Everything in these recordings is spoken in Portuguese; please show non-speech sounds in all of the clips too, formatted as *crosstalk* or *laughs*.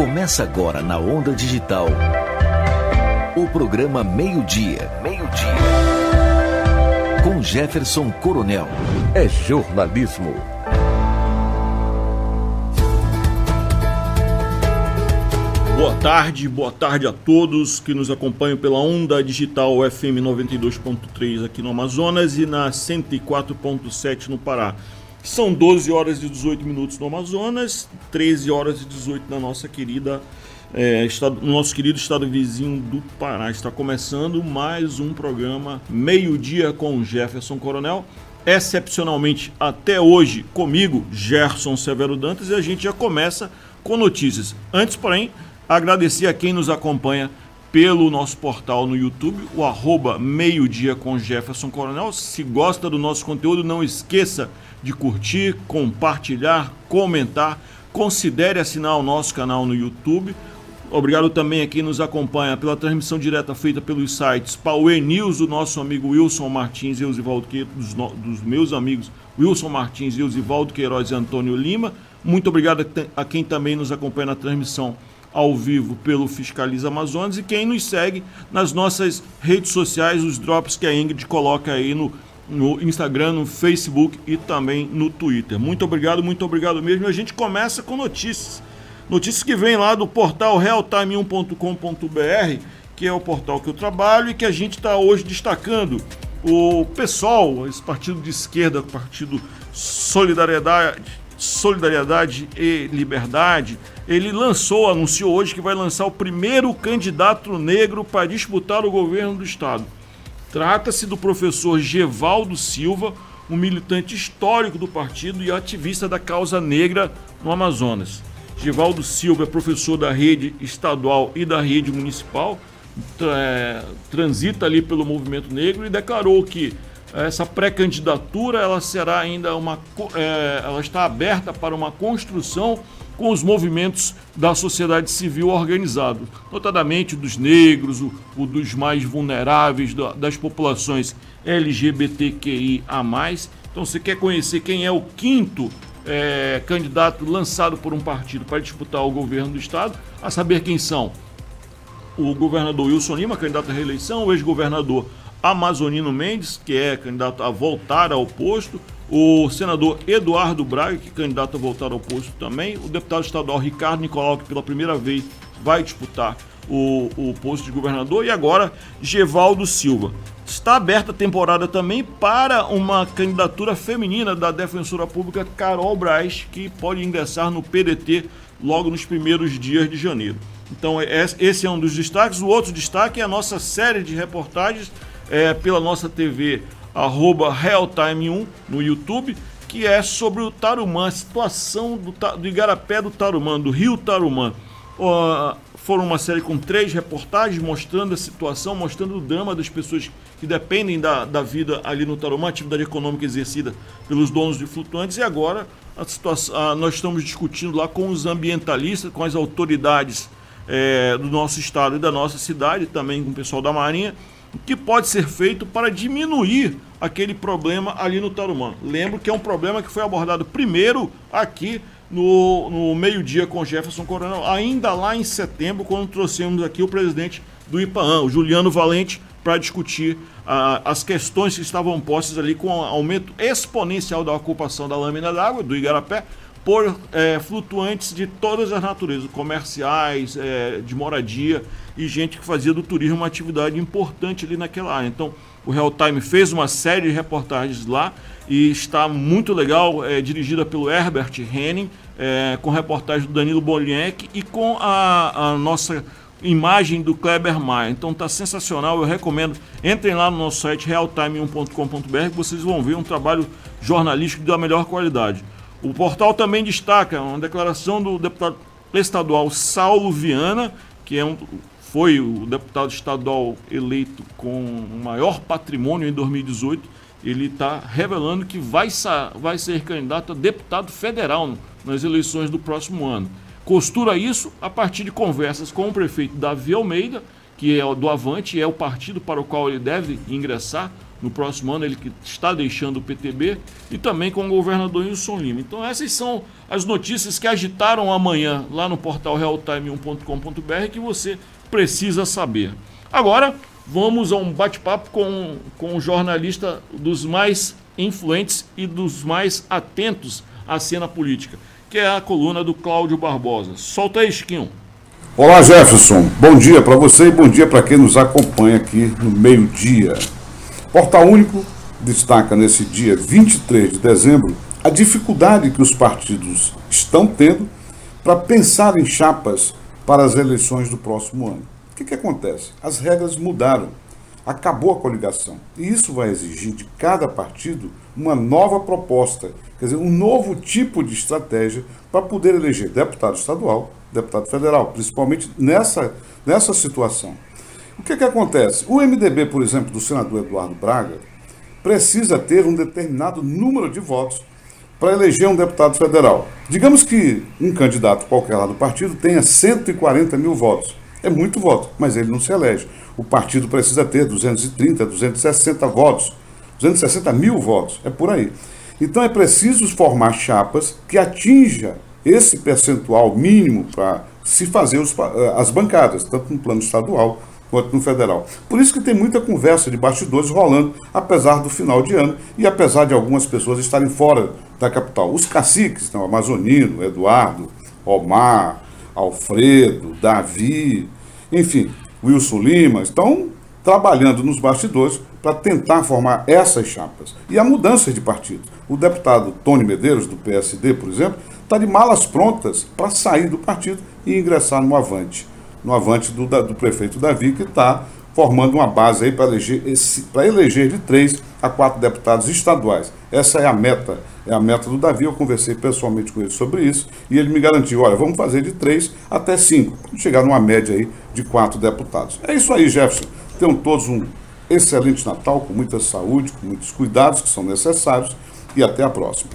Começa agora na Onda Digital. O programa Meio-Dia. Meio-Dia. Com Jefferson Coronel. É jornalismo. Boa tarde, boa tarde a todos que nos acompanham pela Onda Digital FM 92.3 aqui no Amazonas e na 104.7 no Pará. São 12 horas e 18 minutos no Amazonas, 13 horas e 18 na nossa querida é, estado, no nosso querido estado vizinho do Pará. Está começando mais um programa Meio-Dia com Jefferson Coronel. Excepcionalmente até hoje comigo, Gerson Severo Dantas, e a gente já começa com notícias. Antes, porém, agradecer a quem nos acompanha pelo nosso portal no YouTube, o arroba Meio Dia com Jefferson Coronel. Se gosta do nosso conteúdo, não esqueça de curtir, compartilhar, comentar. Considere assinar o nosso canal no YouTube. Obrigado também a quem nos acompanha pela transmissão direta feita pelos sites Power News, nosso amigo Wilson Martins e Osivaldo Queiroz, dos, dos, meus amigos Wilson Martins e Osivaldo Queiroz e Antônio Lima. Muito obrigado a quem também nos acompanha na transmissão ao vivo pelo Fiscaliza Amazonas e quem nos segue nas nossas redes sociais, os drops que a Ingrid coloca aí no no Instagram, no Facebook e também no Twitter. Muito obrigado, muito obrigado mesmo. A gente começa com notícias. Notícias que vem lá do portal realtime1.com.br, que é o portal que eu trabalho e que a gente está hoje destacando. O PSOL, esse partido de esquerda, partido Solidariedade, Solidariedade e Liberdade, ele lançou, anunciou hoje que vai lançar o primeiro candidato negro para disputar o governo do estado. Trata-se do professor Gevaldo Silva, um militante histórico do partido e ativista da causa negra no Amazonas. Gevaldo Silva é professor da rede estadual e da rede municipal, transita ali pelo movimento negro e declarou que essa pré-candidatura ela será ainda uma, é, ela está aberta para uma construção com os movimentos da sociedade civil organizado, notadamente dos negros, o, o dos mais vulneráveis, da, das populações LGBTQIA. Então, você quer conhecer quem é o quinto é, candidato lançado por um partido para disputar o governo do estado, a saber quem são o governador Wilson Lima, candidato à reeleição, o ex-governador Amazonino Mendes, que é candidato a voltar ao posto, o senador Eduardo Braga, que é candidato a voltar ao posto também, o deputado estadual Ricardo Nicolau, que pela primeira vez vai disputar o, o posto de governador, e agora Gevaldo Silva. Está aberta a temporada também para uma candidatura feminina da defensora pública Carol Braz, que pode ingressar no PDT logo nos primeiros dias de janeiro. Então, é, esse é um dos destaques. O outro destaque é a nossa série de reportagens é, pela nossa TV arroba Realtime1 no YouTube, que é sobre o Tarumã, a situação do, do Igarapé do Tarumã, do Rio Tarumã. Uh, foram uma série com três reportagens mostrando a situação, mostrando o drama das pessoas que dependem da, da vida ali no Tarumã, atividade econômica exercida pelos donos de flutuantes. E agora a situação, nós estamos discutindo lá com os ambientalistas, com as autoridades é, do nosso estado e da nossa cidade, também com o pessoal da Marinha, que pode ser feito para diminuir aquele problema ali no Tarumã. Lembro que é um problema que foi abordado primeiro aqui no, no meio-dia com Jefferson Coronel, ainda lá em setembro, quando trouxemos aqui o presidente do IPAAN, o Juliano Valente, para discutir ah, as questões que estavam postas ali com o aumento exponencial da ocupação da lâmina d'água do Igarapé por é, flutuantes de todas as naturezas, comerciais, é, de moradia e gente que fazia do turismo uma atividade importante ali naquela área. Então, o Real Time fez uma série de reportagens lá e está muito legal, é, dirigida pelo Herbert Henning, é, com reportagem do Danilo Boliek e com a, a nossa imagem do Kleber Maia. Então está sensacional, eu recomendo. Entrem lá no nosso site realtime1.com.br que vocês vão ver um trabalho jornalístico da melhor qualidade. O portal também destaca uma declaração do deputado estadual Saulo Viana, que é um, foi o deputado estadual eleito com o maior patrimônio em 2018. Ele está revelando que vai, vai ser candidato a deputado federal nas eleições do próximo ano. Costura isso a partir de conversas com o prefeito Davi Almeida, que é do Avante, é o partido para o qual ele deve ingressar no próximo ano, ele que está deixando o PTB, e também com o governador Wilson Lima. Então essas são as notícias que agitaram amanhã lá no portal realtime1.com.br que você precisa saber. Agora, vamos a um bate-papo com, com um jornalista dos mais influentes e dos mais atentos à cena política, que é a coluna do Cláudio Barbosa. Solta aí, Chiquinho. Olá, Jefferson. Bom dia para você e bom dia para quem nos acompanha aqui no meio-dia. Portal Único destaca nesse dia 23 de dezembro a dificuldade que os partidos estão tendo para pensar em chapas para as eleições do próximo ano. O que, que acontece? As regras mudaram. Acabou a coligação. E isso vai exigir de cada partido uma nova proposta, quer dizer, um novo tipo de estratégia para poder eleger deputado estadual, deputado federal, principalmente nessa, nessa situação. O que, que acontece? O MDB, por exemplo, do senador Eduardo Braga, precisa ter um determinado número de votos para eleger um deputado federal. Digamos que um candidato qualquer lá do partido tenha 140 mil votos. É muito voto, mas ele não se elege. O partido precisa ter 230, 260 votos, 260 mil votos, é por aí. Então é preciso formar chapas que atinja esse percentual mínimo para se fazer os, eh, as bancadas, tanto no plano estadual quanto no federal. Por isso que tem muita conversa de bastidores rolando, apesar do final de ano e apesar de algumas pessoas estarem fora da capital. Os caciques, então, Amazonino, Eduardo, Omar, Alfredo, Davi, enfim, Wilson Lima, estão trabalhando nos bastidores para tentar formar essas chapas. E a mudança de partido. O deputado Tony Medeiros, do PSD, por exemplo, está de malas prontas para sair do partido e ingressar no Avante no avante do, do prefeito Davi, que está formando uma base aí para eleger, eleger de três a quatro deputados estaduais. Essa é a meta, é a meta do Davi. Eu conversei pessoalmente com ele sobre isso e ele me garantiu: olha, vamos fazer de três até cinco, chegar numa média aí de quatro deputados. É isso aí, Jefferson. Tenham todos um excelente Natal, com muita saúde, com muitos cuidados que são necessários e até a próxima.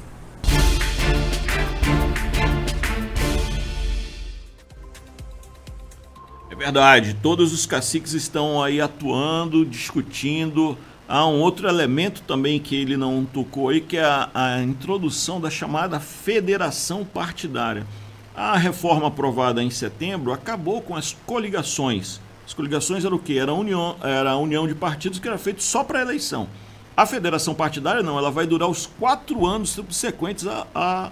Verdade, todos os caciques estão aí atuando, discutindo. Há um outro elemento também que ele não tocou aí, que é a, a introdução da chamada federação partidária. A reforma aprovada em setembro acabou com as coligações. As coligações era o quê? Era a união, era a união de partidos que era feito só para eleição. A federação partidária não, ela vai durar os quatro anos subsequentes a, a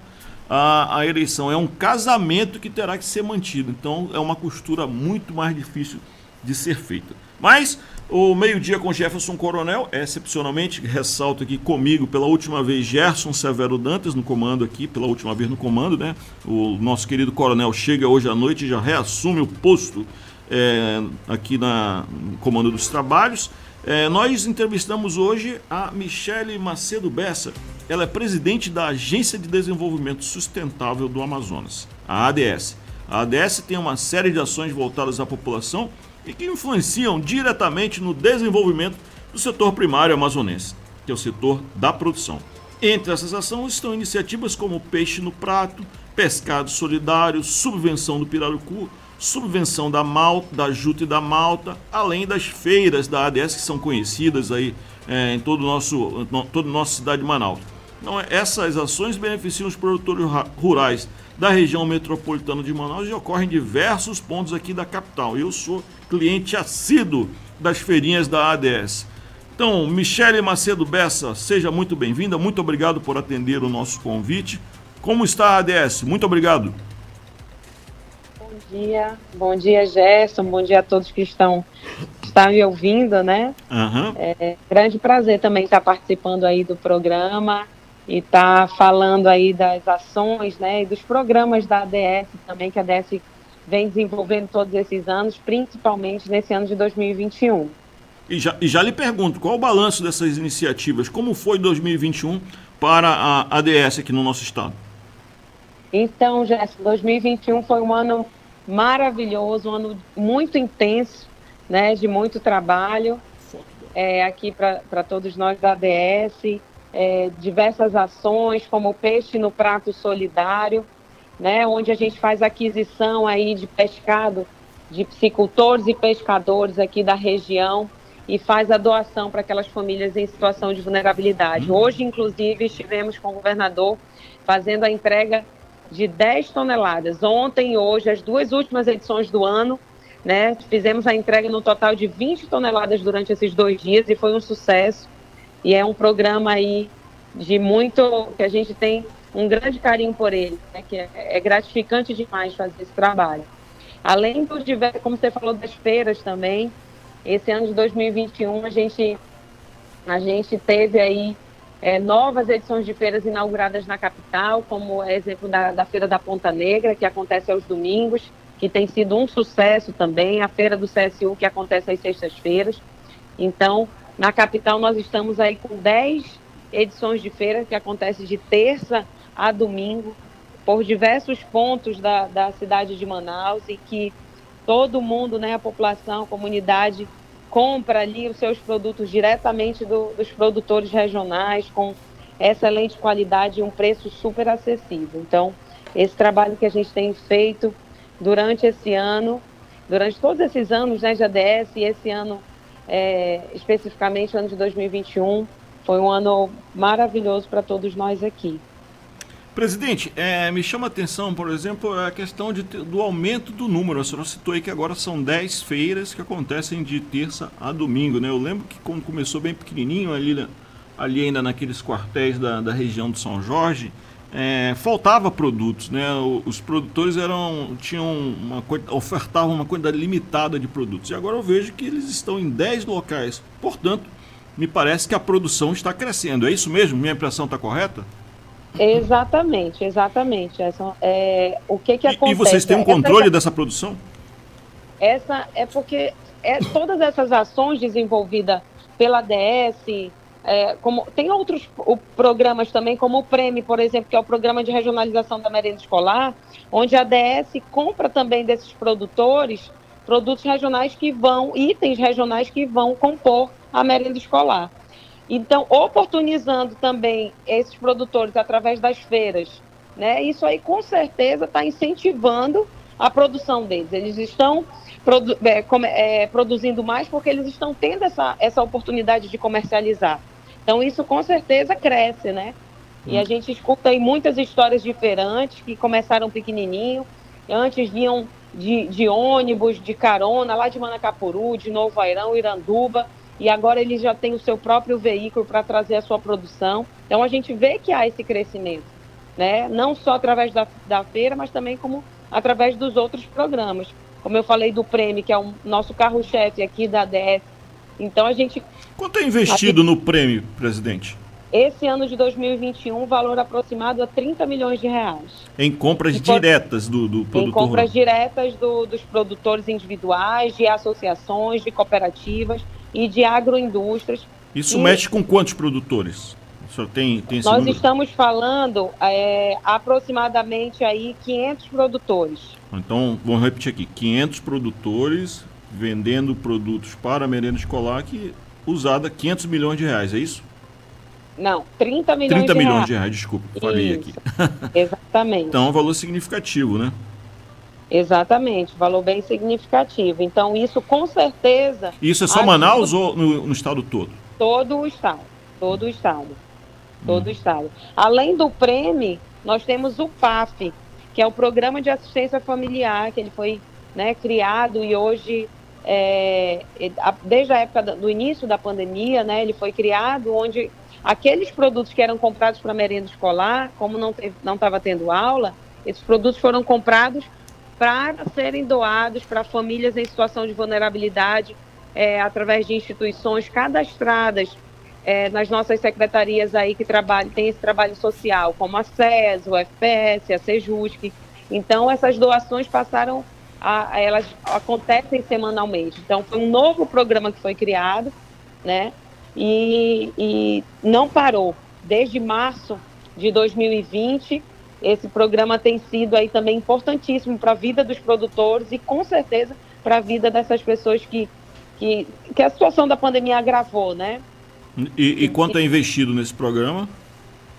a, a eleição. É um casamento que terá que ser mantido. Então é uma costura muito mais difícil de ser feita. Mas o meio-dia com Jefferson Coronel, excepcionalmente, ressalto aqui comigo pela última vez Gerson Severo Dantas no comando aqui, pela última vez no comando, né? O nosso querido coronel chega hoje à noite e já reassume o posto é, aqui na, no comando dos trabalhos. É, nós entrevistamos hoje a Michele Macedo Bessa, ela é presidente da Agência de Desenvolvimento Sustentável do Amazonas, a ADS. A ADS tem uma série de ações voltadas à população e que influenciam diretamente no desenvolvimento do setor primário amazonense, que é o setor da produção. Entre essas ações estão iniciativas como Peixe no Prato, Pescado Solidário, Subvenção do Pirarucu, Subvenção da malta, da juta e da malta, além das feiras da ADS que são conhecidas aí é, em todo o nosso, toda a nossa cidade de Manaus. Então, essas ações beneficiam os produtores rurais da região metropolitana de Manaus e ocorrem em diversos pontos aqui da capital. Eu sou cliente assíduo das feirinhas da ADS. Então, Michele Macedo Bessa, seja muito bem-vinda, muito obrigado por atender o nosso convite. Como está a ADS? Muito obrigado. Bom dia, bom dia Gerson, bom dia a todos que estão, estão me ouvindo, né? Uhum. É grande prazer também estar participando aí do programa e está falando aí das ações né, e dos programas da ADS também, que a ADS vem desenvolvendo todos esses anos, principalmente nesse ano de 2021. E já, e já lhe pergunto, qual o balanço dessas iniciativas? Como foi 2021 para a ADS aqui no nosso estado? Então, Jéssica, 2021 foi um ano maravilhoso, um ano muito intenso, né, de muito trabalho é, aqui para todos nós da ADS é, diversas ações, como o Peixe no Prato Solidário, né, onde a gente faz aquisição aí de pescado de piscicultores e pescadores aqui da região, e faz a doação para aquelas famílias em situação de vulnerabilidade. Uhum. Hoje, inclusive, estivemos com o governador fazendo a entrega de 10 toneladas. Ontem e hoje, as duas últimas edições do ano, né, fizemos a entrega no total de 20 toneladas durante esses dois dias e foi um sucesso. E é um programa aí de muito que a gente tem um grande carinho por ele, né, que é, é gratificante demais fazer esse trabalho. Além dos diversos, como você falou das feiras também, esse ano de 2021 a gente a gente teve aí é, novas edições de feiras inauguradas na capital, como é exemplo da, da Feira da Ponta Negra, que acontece aos domingos, que tem sido um sucesso também, a Feira do CSU, que acontece às sextas-feiras. Então, na capital nós estamos aí com 10 edições de feira que acontece de terça a domingo por diversos pontos da, da cidade de Manaus e que todo mundo, né, a população, a comunidade, compra ali os seus produtos diretamente do, dos produtores regionais com excelente qualidade e um preço super acessível. Então, esse trabalho que a gente tem feito durante esse ano, durante todos esses anos né, de ADS e esse ano é, especificamente o ano de 2021, foi um ano maravilhoso para todos nós aqui. Presidente, é, me chama a atenção, por exemplo, a questão de, do aumento do número. A senhora citou aí que agora são 10 feiras que acontecem de terça a domingo, né? Eu lembro que quando começou bem pequenininho, ali, ali ainda naqueles quartéis da, da região de São Jorge, é, faltava produtos, né? Os produtores eram tinham uma ofertavam uma quantidade limitada de produtos. E agora eu vejo que eles estão em 10 locais. Portanto, me parece que a produção está crescendo. É isso mesmo? Minha impressão está correta? Exatamente, exatamente. Essa, é, o que que acontece? E vocês têm um controle essa, dessa produção? Essa é porque é, todas essas ações desenvolvidas pela DS, é, como, tem outros o, programas também, como o Prêmio, por exemplo, que é o Programa de Regionalização da Merenda Escolar, onde a DS compra também desses produtores produtos regionais que vão, itens regionais que vão compor a merenda escolar. Então, oportunizando também esses produtores através das feiras, né? Isso aí com certeza está incentivando a produção deles. Eles estão produ é, é, produzindo mais porque eles estão tendo essa, essa oportunidade de comercializar. Então, isso com certeza cresce, né? E a hum. gente escuta aí muitas histórias de feirantes que começaram pequenininho, antes vinham de, de ônibus, de carona, lá de Manacapuru, de Novo Airão, Iranduba, e agora ele já tem o seu próprio veículo para trazer a sua produção. Então a gente vê que há esse crescimento, né? não só através da, da feira, mas também como através dos outros programas. Como eu falei do prêmio, que é o nosso carro-chefe aqui da DS. Então a gente. Quanto é investido gente, no prêmio, presidente? Esse ano de 2021, valor aproximado a 30 milhões de reais. Em compras diretas do, do produtor? Em compras diretas do, dos produtores individuais, de associações, de cooperativas e de agroindústrias. Isso e mexe com quantos produtores? Tem, tem Nós número? estamos falando é, aproximadamente aí 500 produtores. Então, vamos repetir aqui, 500 produtores vendendo produtos para a merenda escolar que usada 500 milhões de reais, é isso? Não, 30 milhões 30 de milhões reais. de reais, desculpa, falei aqui. Exatamente. então, é um valor significativo, né? Exatamente, valor bem significativo. Então, isso com certeza. Isso é só Manaus ou no, no, estado todo? Todo o estado. Todo o estado. Todo hum. o estado. Além do prêmio, nós temos o PAF, que é o Programa de Assistência Familiar, que ele foi né, criado e hoje, é, desde a época do início da pandemia, né, ele foi criado onde aqueles produtos que eram comprados para merenda escolar, como não estava tendo aula, esses produtos foram comprados para serem doados para famílias em situação de vulnerabilidade é, através de instituições cadastradas é, nas nossas secretarias aí que trabalham, tem esse trabalho social, como a SES, o FPS, a Sejusc. Então, essas doações passaram a, elas acontecem semanalmente. Então, foi um novo programa que foi criado, né? E, e não parou. Desde março de 2020, esse programa tem sido aí também importantíssimo para a vida dos produtores e com certeza para a vida dessas pessoas que, que, que a situação da pandemia agravou, né? E, e quanto é investido nesse programa?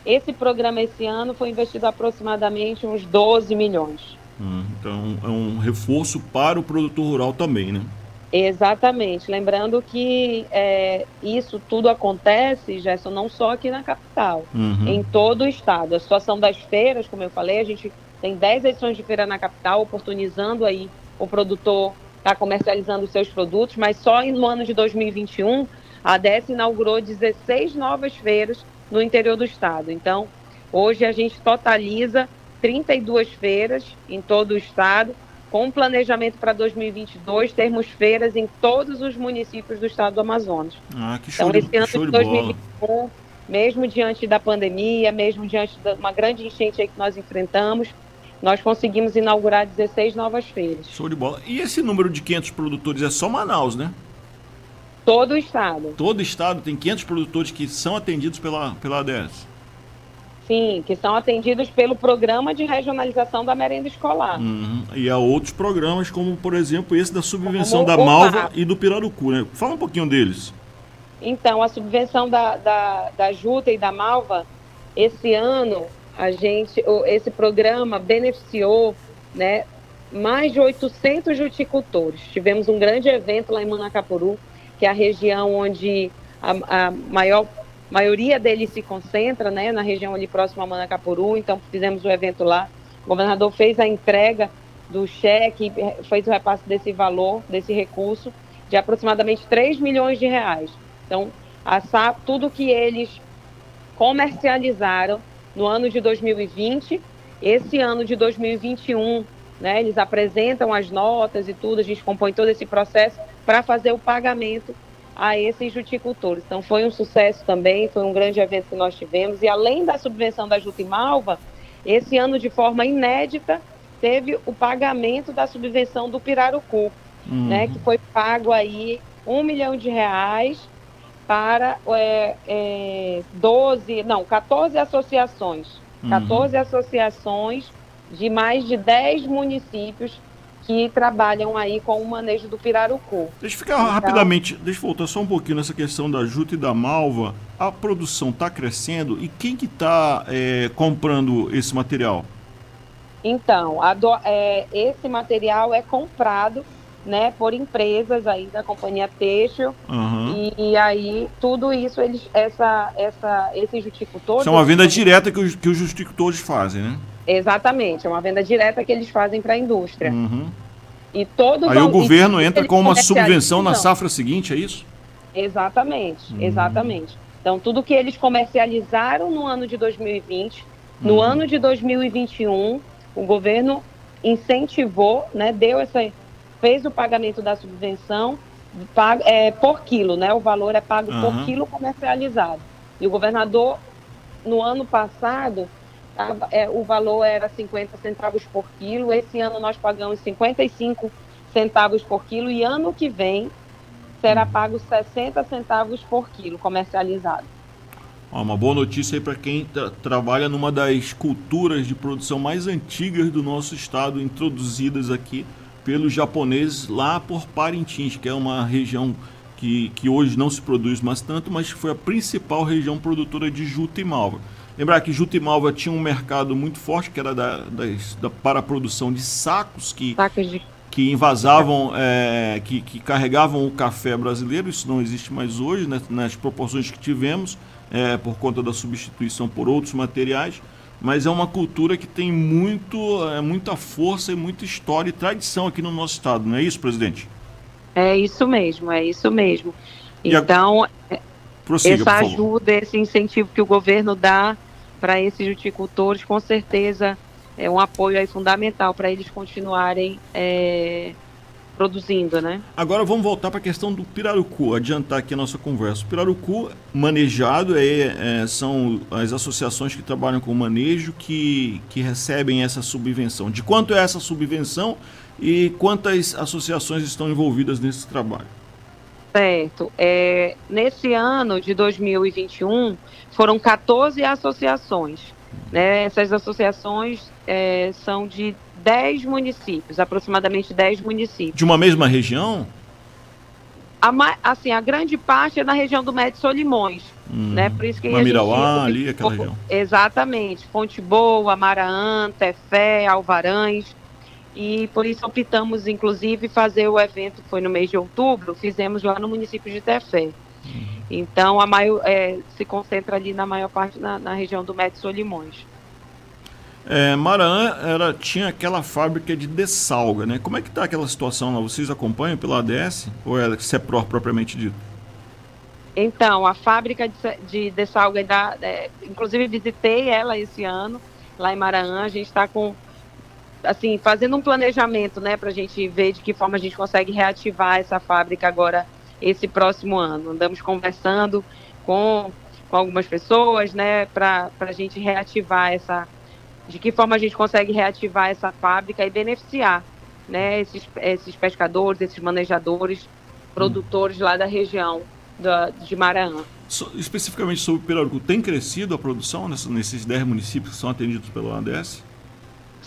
Esse programa esse ano foi investido aproximadamente uns 12 milhões. Hum, então é um reforço para o produtor rural também, né? Exatamente. Lembrando que é, isso tudo acontece, Gerson, não só aqui na capital, uhum. em todo o estado. A situação das feiras, como eu falei, a gente tem 10 edições de feira na capital, oportunizando aí o produtor estar tá comercializando os seus produtos, mas só no ano de 2021 a ADS inaugurou 16 novas feiras no interior do estado. Então, hoje a gente totaliza 32 feiras em todo o estado, com planejamento para 2022 termos feiras em todos os municípios do estado do Amazonas. Ah, que show então, esse ano de, de 2021, mesmo diante da pandemia, mesmo diante de uma grande enchente que nós enfrentamos, nós conseguimos inaugurar 16 novas feiras. Show de bola. E esse número de 500 produtores é só Manaus, né? Todo o estado. Todo o estado tem 500 produtores que são atendidos pela, pela ADS. Sim, que são atendidos pelo programa de regionalização da merenda escolar. Uhum. E há outros programas, como por exemplo esse da subvenção como da Malva e do Pirarucu, né? Fala um pouquinho deles. Então, a subvenção da, da, da Juta e da Malva, esse ano, a gente, esse programa beneficiou né, mais de 800 juticultores. Tivemos um grande evento lá em Manacapuru, que é a região onde a, a maior maioria deles se concentra, né, na região ali próxima a Manacapuru, então fizemos o evento lá. O governador fez a entrega do cheque, fez o repasse desse valor, desse recurso, de aproximadamente 3 milhões de reais. Então, a SAP, tudo que eles comercializaram no ano de 2020, esse ano de 2021, né, eles apresentam as notas e tudo, a gente compõe todo esse processo para fazer o pagamento a esses juticultores. Então foi um sucesso também, foi um grande evento que nós tivemos. E além da subvenção da Juta e Malva, esse ano de forma inédita teve o pagamento da subvenção do Pirarucu, uhum. né, que foi pago aí um milhão de reais para é, é, 12, não, 14 associações. Uhum. 14 associações de mais de 10 municípios que trabalham aí com o manejo do pirarucu. Deixa eu ficar então, rapidamente, deixa eu voltar só um pouquinho nessa questão da juta e da malva. A produção está crescendo e quem que está é, comprando esse material? Então, do, é, esse material é comprado né, por empresas aí da companhia Têxtil uhum. e, e, aí tudo isso eles essa essa esse juticultor isso é uma venda direta que os, que os justicultores fazem né exatamente é uma venda direta que eles fazem para a indústria uhum. e todo aí o governo entra com uma subvenção na safra seguinte é isso exatamente uhum. exatamente então tudo que eles comercializaram no ano de 2020 no uhum. ano de 2021 o governo incentivou né deu essa fez o pagamento da subvenção pago, é, por quilo, né? O valor é pago uhum. por quilo comercializado. E o governador, no ano passado, tava, é, o valor era 50 centavos por quilo. Esse ano nós pagamos 55 centavos por quilo e ano que vem será pago 60 centavos por quilo comercializado. Uma boa notícia aí para quem tra trabalha numa das culturas de produção mais antigas do nosso estado, introduzidas aqui pelos japoneses lá por Parintins, que é uma região que, que hoje não se produz mais tanto, mas foi a principal região produtora de juta e malva. Lembrar que juta e malva tinha um mercado muito forte, que era da, das, da, para a produção de sacos que, sacos de... que invasavam, é, que, que carregavam o café brasileiro. Isso não existe mais hoje, né, nas proporções que tivemos, é, por conta da substituição por outros materiais mas é uma cultura que tem muito, é, muita força e muita história e tradição aqui no nosso estado, não é isso, presidente? É isso mesmo, é isso mesmo. Então, a... Prossiga, essa ajuda, esse incentivo que o governo dá para esses viticultores, com certeza é um apoio aí fundamental para eles continuarem é, produzindo, né? Agora vamos voltar para a questão do pirarucu, adiantar aqui a nossa conversa. O pirarucu manejado é, é, são as associações que trabalham com manejo que, que recebem essa subvenção. De quanto é essa subvenção e quantas associações estão envolvidas nesse trabalho? Certo. É, nesse ano de 2021, foram 14 associações. Né? Essas associações é, são de 10 municípios, aproximadamente 10 municípios. De uma mesma região? A, assim, a grande parte é na região do Médio Solimões, hum, né? Por isso que Mamirauá, ali, aquela região. Exatamente. Fonte Boa, Maraã, Tefé, Alvarães. E por isso optamos, inclusive, fazer o evento, foi no mês de outubro, fizemos lá no município de Tefé. Uhum. Então, a maior, é, se concentra ali na maior parte na, na região do Médio Solimões. É, Maranhão era, tinha aquela fábrica de dessalga, né? Como é que está aquela situação lá? Vocês acompanham pela ADS ou é CEPROR propriamente dito? Então, a fábrica de, de dessalga, da, é, inclusive visitei ela esse ano, lá em Maranhão, a gente está com, assim, fazendo um planejamento, né, para a gente ver de que forma a gente consegue reativar essa fábrica agora, esse próximo ano. Andamos conversando com, com algumas pessoas, né, para a gente reativar essa de que forma a gente consegue reativar essa fábrica e beneficiar né, esses, esses pescadores, esses manejadores, produtores lá da região da, de Maranhão. So, especificamente sobre o Pirarucu, tem crescido a produção nesses 10 municípios que são atendidos pelo ADS?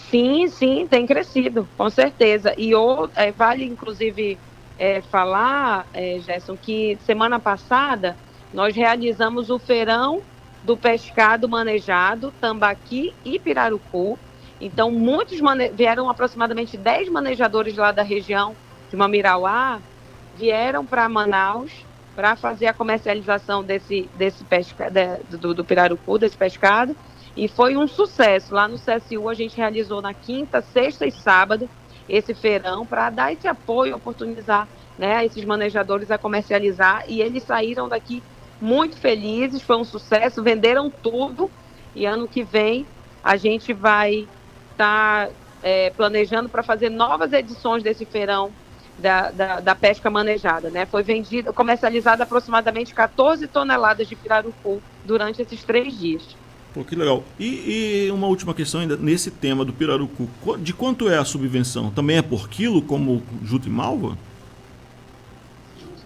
Sim, sim, tem crescido, com certeza. E o, é, vale, inclusive, é, falar, é, Gerson, que semana passada nós realizamos o feirão do pescado manejado, tambaqui e pirarucu. Então, muitos vieram aproximadamente 10 manejadores lá da região de Mamirauá, vieram para Manaus para fazer a comercialização desse, desse pesca, de, do, do pirarucu, desse pescado. E foi um sucesso. Lá no CSU a gente realizou na quinta, sexta e sábado esse feirão para dar esse apoio, oportunizar né, esses manejadores a comercializar. E eles saíram daqui muito felizes, foi um sucesso, venderam tudo e ano que vem a gente vai estar tá, é, planejando para fazer novas edições desse feirão da, da, da, pesca manejada, né? Foi vendido, comercializado aproximadamente 14 toneladas de pirarucu durante esses três dias. Pô, que legal. E, e, uma última questão ainda nesse tema do pirarucu. De quanto é a subvenção? Também é por quilo, como juta e malva?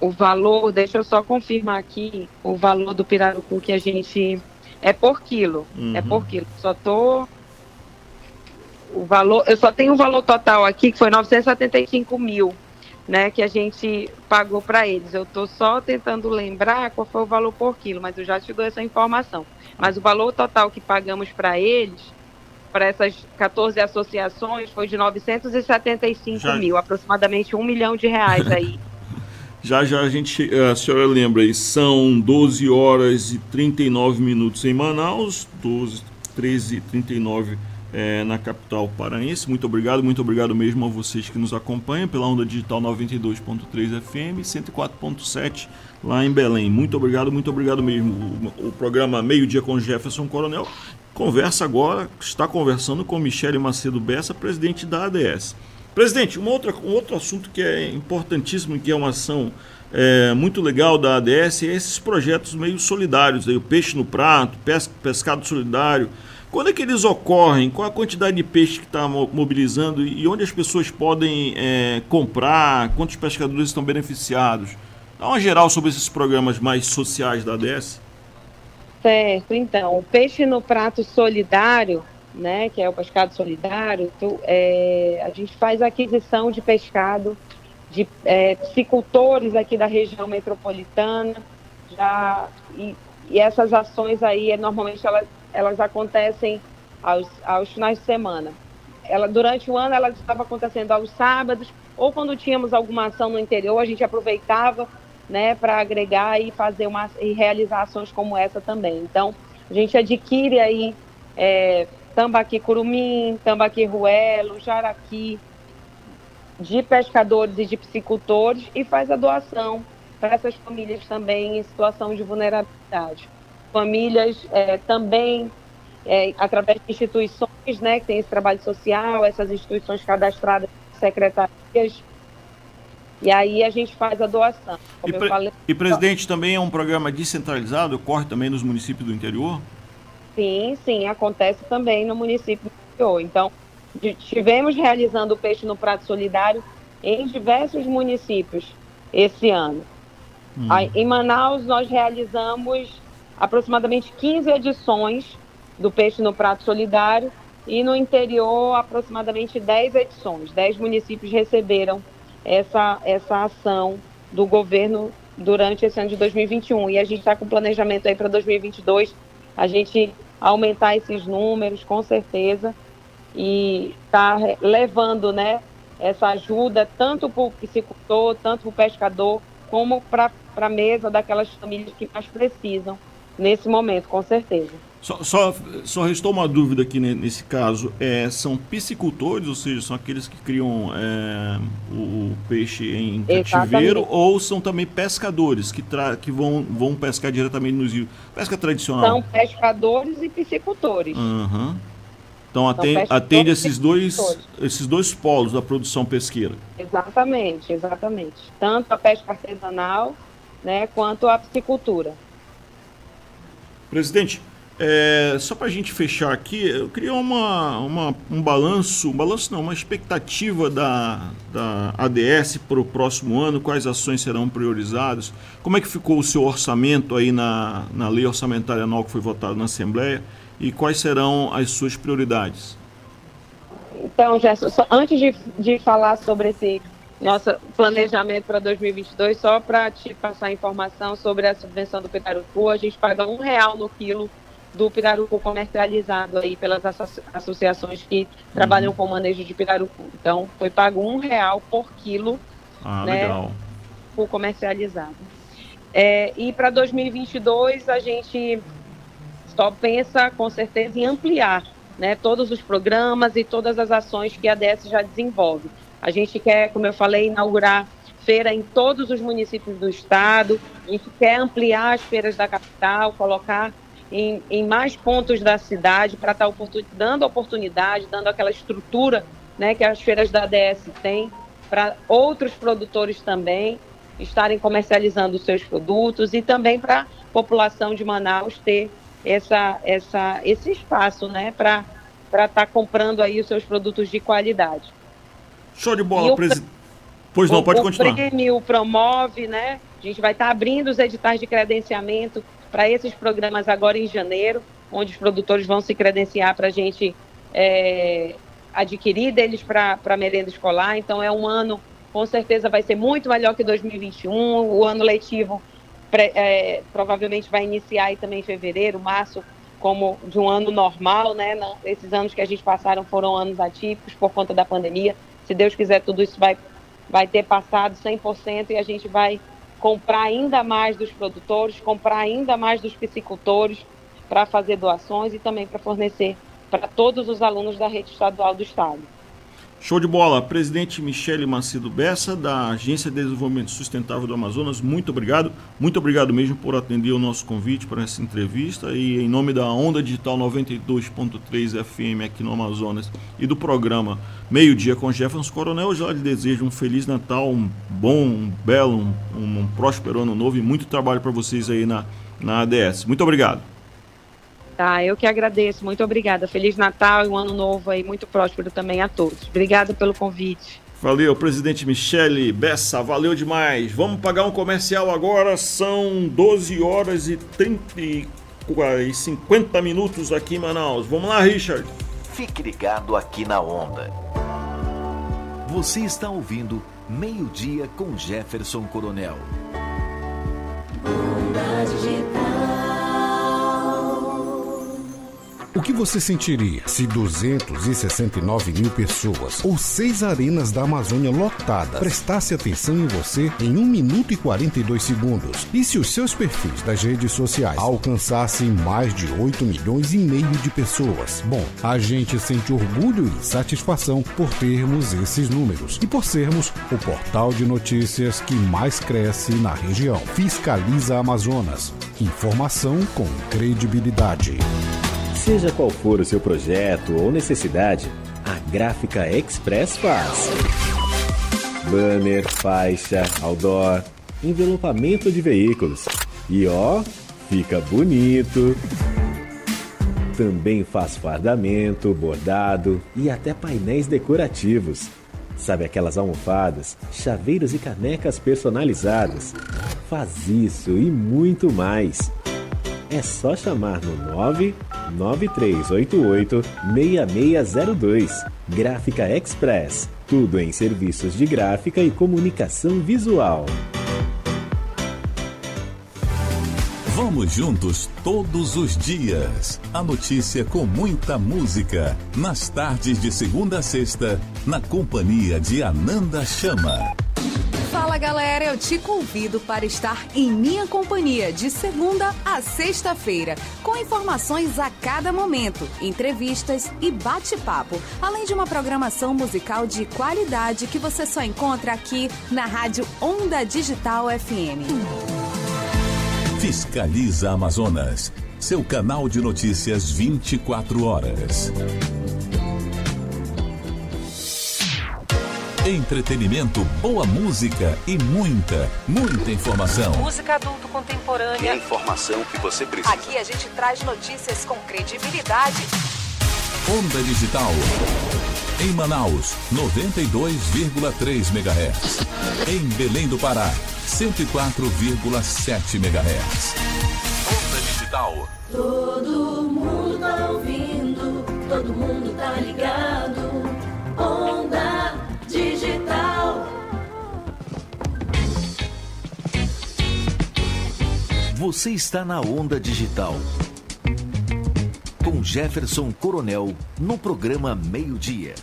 o valor, deixa eu só confirmar aqui, o valor do pirarucu que a gente é por quilo, é uhum. é por quilo. Só tô o valor, eu só tenho o valor total aqui que foi 975 mil, né, que a gente pagou para eles. Eu tô só tentando lembrar qual foi o valor por quilo, mas eu já te dou essa informação. Mas o valor total que pagamos para eles, para essas 14 associações, foi de 975 já... mil, aproximadamente um milhão de reais aí. *laughs* Já já a gente, a senhora lembra aí, são 12 horas e 39 minutos em Manaus, 12, 13 e 39 é, na capital paraense. Muito obrigado, muito obrigado mesmo a vocês que nos acompanham pela onda digital 92.3 FM 104.7 lá em Belém. Muito obrigado, muito obrigado mesmo. O, o programa Meio Dia com Jefferson Coronel conversa agora, está conversando com Michele Macedo Bessa, presidente da ADS. Presidente, uma outra, um outro assunto que é importantíssimo que é uma ação é, muito legal da ADS é esses projetos meio solidários, aí, o peixe no prato, pesca, pescado solidário. Quando é que eles ocorrem? Qual a quantidade de peixe que está mobilizando e onde as pessoas podem é, comprar? Quantos pescadores estão beneficiados? Dá uma geral sobre esses programas mais sociais da ADS. Certo, então, o peixe no prato solidário né, que é o pescado solidário, tu, é, a gente faz aquisição de pescado de é, piscicultores aqui da região metropolitana, já, e, e essas ações aí, normalmente elas, elas acontecem aos, aos finais de semana. Ela, durante o ano, ela estava acontecendo aos sábados, ou quando tínhamos alguma ação no interior, a gente aproveitava né, para agregar e fazer uma, e realizar ações como essa também. Então, a gente adquire aí é, tambaqui curumim, tambaqui ruelo, jaraqui, de pescadores e de piscicultores e faz a doação para essas famílias também em situação de vulnerabilidade. Famílias é, também, é, através de instituições, né, que tem esse trabalho social, essas instituições cadastradas secretarias, e aí a gente faz a doação. E, pre falei, e, presidente, também é um programa descentralizado, ocorre também nos municípios do interior? Sim, sim, acontece também no município do interior. Então, tivemos realizando o peixe no prato solidário em diversos municípios esse ano. Hum. Em Manaus, nós realizamos aproximadamente 15 edições do peixe no prato solidário e no interior, aproximadamente 10 edições. 10 municípios receberam essa, essa ação do governo durante esse ano de 2021. E a gente está com planejamento aí para 2022 a gente aumentar esses números, com certeza. e está levando né, essa ajuda tanto para o piscicultor, tanto para o pescador, como para a mesa daquelas famílias que mais precisam nesse momento, com certeza. Só, só, só restou uma dúvida aqui nesse caso. É, são piscicultores, ou seja, são aqueles que criam é, o, o, peixe em cativeiro, ou são também pescadores que, tra que vão, vão pescar diretamente nos rios? Pesca tradicional? São pescadores e piscicultores. Uhum. Então atende, atende esses, dois, esses dois polos da produção pesqueira. Exatamente, exatamente. Tanto a pesca artesanal né, quanto a piscicultura. Presidente, é, só para a gente fechar aqui, eu queria uma, uma, um balanço, um balanço não, uma expectativa da, da ADS para o próximo ano, quais ações serão priorizadas, como é que ficou o seu orçamento aí na, na lei orçamentária anual que foi votada na Assembleia e quais serão as suas prioridades? Então, Gerson, antes de, de falar sobre esse nosso planejamento para 2022, só para te passar informação sobre a subvenção do pitarucu, a gente paga um real no quilo do pirarucu comercializado aí pelas associações que trabalham uhum. com manejo de pirarucu. Então, foi pago um real por quilo, ah, né, legal. por comercializado. É, e para 2022 a gente só pensa com certeza em ampliar né, todos os programas e todas as ações que a DS já desenvolve. A gente quer, como eu falei, inaugurar feira em todos os municípios do estado, a gente quer ampliar as feiras da capital, colocar em, em mais pontos da cidade para estar tá oportun, dando oportunidade, dando aquela estrutura né, que as feiras da ADS têm para outros produtores também estarem comercializando seus produtos e também para a população de Manaus ter essa, essa, esse espaço, né, para estar tá comprando aí os seus produtos de qualidade. Show de bola, presidente. Pois não, pode o continuar. O prêmio promove, né? A gente vai estar tá abrindo os editais de credenciamento para esses programas agora em janeiro, onde os produtores vão se credenciar para a gente é, adquirir deles para a merenda escolar. Então é um ano, com certeza vai ser muito melhor que 2021. O ano letivo é, provavelmente vai iniciar aí também em fevereiro, março, como de um ano normal, né? esses anos que a gente passaram foram anos atípicos por conta da pandemia. Se Deus quiser, tudo isso vai, vai ter passado 100% e a gente vai comprar ainda mais dos produtores, comprar ainda mais dos piscicultores para fazer doações e também para fornecer para todos os alunos da rede estadual do estado. Show de bola. Presidente Michele Macedo Bessa, da Agência de Desenvolvimento Sustentável do Amazonas, muito obrigado. Muito obrigado mesmo por atender o nosso convite para essa entrevista. E em nome da Onda Digital 92.3 FM aqui no Amazonas e do programa Meio Dia com Jefferson Coronel, eu já lhe desejo um Feliz Natal, um bom, um belo, um, um próspero ano novo e muito trabalho para vocês aí na, na ADS. Muito obrigado. Tá, eu que agradeço. Muito obrigada. Feliz Natal e um ano novo aí, muito próspero também a todos. Obrigada pelo convite. Valeu, presidente Michele Bessa, valeu demais. Vamos pagar um comercial agora, são 12 horas e 30 e 50 minutos aqui em Manaus. Vamos lá, Richard. Fique ligado aqui na Onda. Você está ouvindo Meio-Dia com Jefferson Coronel. Onda O que você sentiria se 269 mil pessoas ou seis arenas da Amazônia lotadas prestasse atenção em você em 1 minuto e 42 segundos? E se os seus perfis das redes sociais alcançassem mais de 8 milhões e meio de pessoas? Bom, a gente sente orgulho e satisfação por termos esses números e por sermos o portal de notícias que mais cresce na região. Fiscaliza Amazonas. Informação com credibilidade. Seja qual for o seu projeto ou necessidade, a Gráfica Express faz. Banner, faixa, outdoor, envelopamento de veículos. E ó, fica bonito. Também faz fardamento, bordado e até painéis decorativos. Sabe aquelas almofadas, chaveiros e canecas personalizadas? Faz isso e muito mais. É só chamar no 99388 6602. Gráfica Express. Tudo em serviços de gráfica e comunicação visual. Vamos juntos todos os dias. A notícia com muita música. Nas tardes de segunda a sexta, na companhia de Ananda Chama. Fala galera, eu te convido para estar em minha companhia de segunda a sexta-feira, com informações a cada momento, entrevistas e bate-papo, além de uma programação musical de qualidade que você só encontra aqui na Rádio Onda Digital FM. Fiscaliza Amazonas, seu canal de notícias 24 horas. Entretenimento, boa música e muita, muita informação. Música adulto contemporânea. E a informação que você precisa. Aqui a gente traz notícias com credibilidade. Onda Digital. Em Manaus, 92,3 MHz. Em Belém do Pará, 104,7 MHz. Onda Digital. Todo mundo tá ouvindo, todo mundo tá ligado. Você está na Onda Digital. Com Jefferson Coronel, no programa Meio Dia.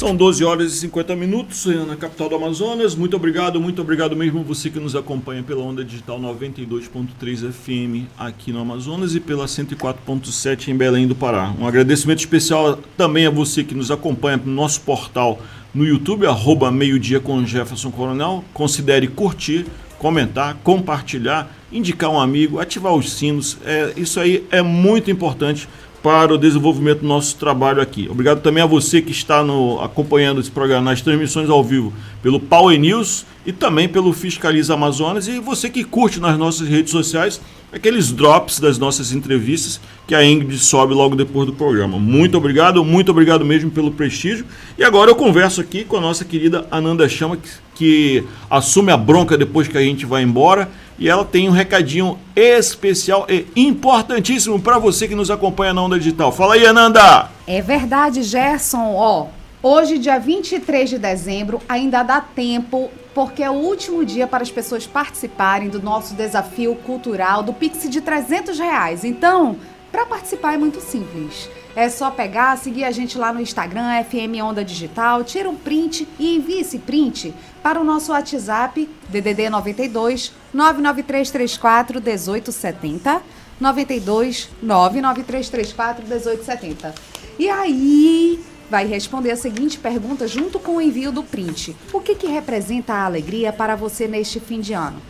São 12 horas e 50 minutos na capital do Amazonas. Muito obrigado, muito obrigado mesmo você que nos acompanha pela onda digital 92.3 FM aqui no Amazonas e pela 104.7 em Belém do Pará. Um agradecimento especial também a você que nos acompanha no nosso portal no YouTube, arroba meio-dia com Jefferson Coronel. Considere curtir, comentar, compartilhar, indicar um amigo, ativar os sinos. É, isso aí é muito importante para o desenvolvimento do nosso trabalho aqui. Obrigado também a você que está no, acompanhando esse programa nas transmissões ao vivo pelo Power News e também pelo Fiscaliza Amazonas e você que curte nas nossas redes sociais aqueles drops das nossas entrevistas que a Ingrid sobe logo depois do programa. Muito obrigado, muito obrigado mesmo pelo prestígio. E agora eu converso aqui com a nossa querida Ananda Chama, que, que assume a bronca depois que a gente vai embora. E ela tem um recadinho especial e importantíssimo para você que nos acompanha na Onda Digital. Fala aí, Ananda! É verdade, Gerson. Ó, hoje, dia 23 de dezembro, ainda dá tempo porque é o último dia para as pessoas participarem do nosso desafio cultural do Pix de 300 reais. Então, para participar é muito simples. É só pegar, seguir a gente lá no Instagram, FM Onda Digital, tira um print e envie esse print para o nosso WhatsApp, DDD 92 99334 1870. 92 99334 1870. E aí, vai responder a seguinte pergunta junto com o envio do print. O que, que representa a alegria para você neste fim de ano?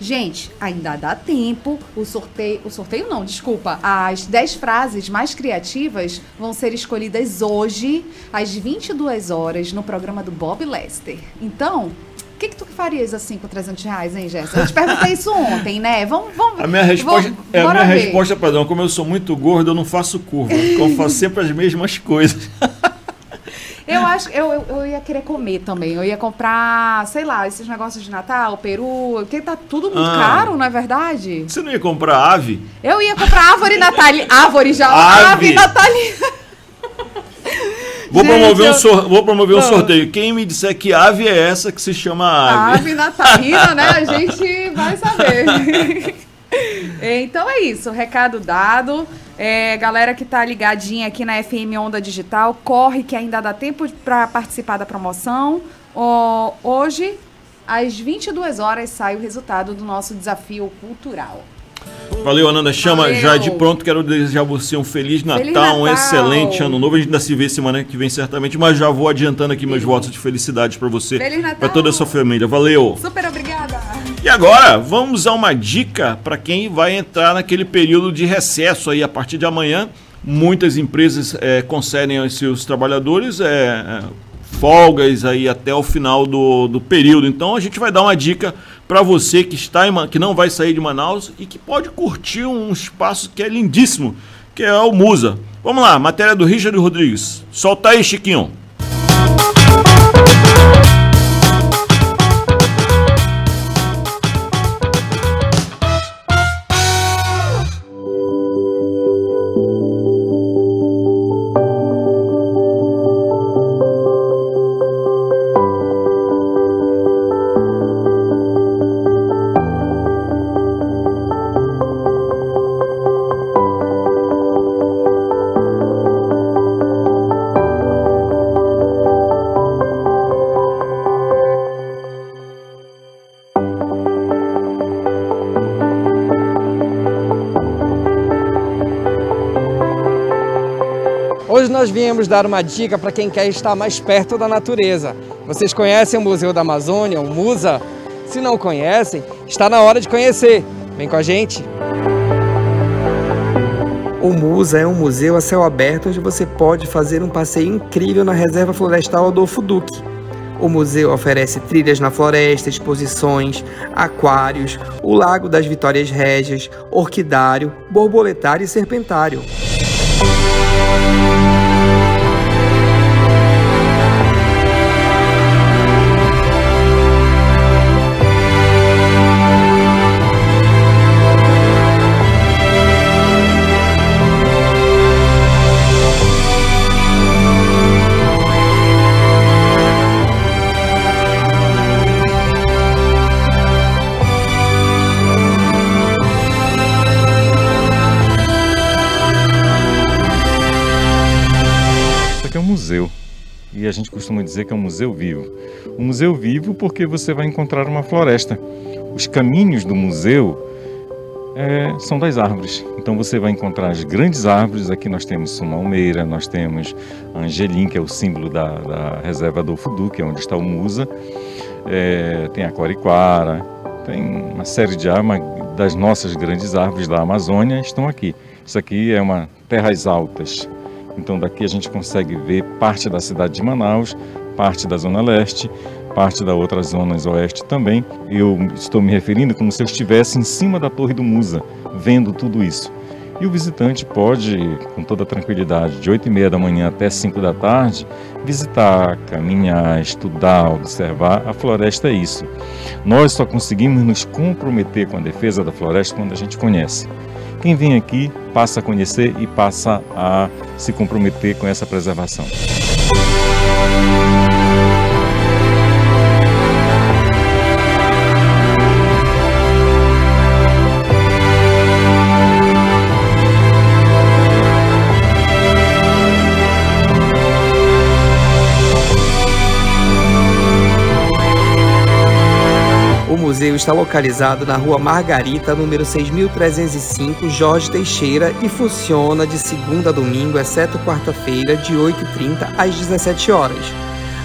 Gente, ainda dá tempo. O sorteio, o sorteio não, desculpa. As 10 frases mais criativas vão ser escolhidas hoje, às 22 horas, no programa do Bob Lester. Então, o que, que tu farias assim com 300 reais, hein, Jéssica? Eu te perguntei isso ontem, né? Vamos, vamos. A minha resposta, vamos, é, a minha ver. resposta, padrão, como eu sou muito gordo, eu não faço curva. eu faço sempre as mesmas coisas. *laughs* Eu acho eu, eu, eu, ia querer comer também. Eu ia comprar, sei lá, esses negócios de Natal, peru, porque tá tudo muito ah. caro, não é verdade? Você não ia comprar ave? Eu ia comprar árvore natalina. Árvore já, ave, ave natalina. Vou Gente, promover, um, sor vou promover um sorteio. Quem me disser que ave é essa que se chama ave? Ave natalina, né? A gente vai saber. *laughs* então é isso, recado dado. É, galera que tá ligadinha aqui na FM Onda Digital, corre que ainda dá tempo para participar da promoção. hoje, às 22 horas, sai o resultado do nosso desafio cultural. Valeu, Ananda. Chama Valeu. já de pronto. Quero desejar você um Feliz Natal, Feliz Natal, um excelente ano novo. A gente ainda se vê semana que vem, certamente, mas já vou adiantando aqui meus votos de felicidade para você, para toda a sua família. Valeu. Super obrigada. E agora, vamos a uma dica para quem vai entrar naquele período de recesso aí a partir de amanhã. Muitas empresas é, concedem aos seus trabalhadores é, folgas aí até o final do, do período. Então a gente vai dar uma dica para você que está em, que não vai sair de Manaus e que pode curtir um espaço que é lindíssimo, que é o Musa. Vamos lá, matéria do Richard Rodrigues. Solta aí, Chiquinho. Nós viemos dar uma dica para quem quer estar mais perto da natureza. Vocês conhecem o Museu da Amazônia, o MUSA? Se não conhecem, está na hora de conhecer. Vem com a gente! O MUSA é um museu a céu aberto onde você pode fazer um passeio incrível na Reserva Florestal Adolfo Duque. O museu oferece trilhas na floresta, exposições, aquários, o Lago das Vitórias Régias, orquidário, borboletário e serpentário. A gente costuma dizer que é um museu vivo. Um museu vivo porque você vai encontrar uma floresta. Os caminhos do museu é, são das árvores. Então você vai encontrar as grandes árvores. Aqui nós temos Sumalmeira, nós temos Angelim, que é o símbolo da, da reserva Adolfo Duque, onde está o Musa. É, tem a Quariquara, tem uma série de árvores das nossas grandes árvores da Amazônia estão aqui. Isso aqui é uma terras altas. Então daqui a gente consegue ver parte da cidade de Manaus, parte da zona leste, parte da outra zona oeste também. Eu estou me referindo como se eu estivesse em cima da Torre do Musa, vendo tudo isso. E o visitante pode, com toda tranquilidade, de 8 e meia da manhã até 5 da tarde, visitar, caminhar, estudar, observar. A floresta é isso. Nós só conseguimos nos comprometer com a defesa da floresta quando a gente conhece. Quem vem aqui passa a conhecer e passa a se comprometer com essa preservação. Está localizado na Rua Margarita, número 6305, Jorge Teixeira e funciona de segunda a domingo, exceto quarta-feira, de 8h30 às 17 horas.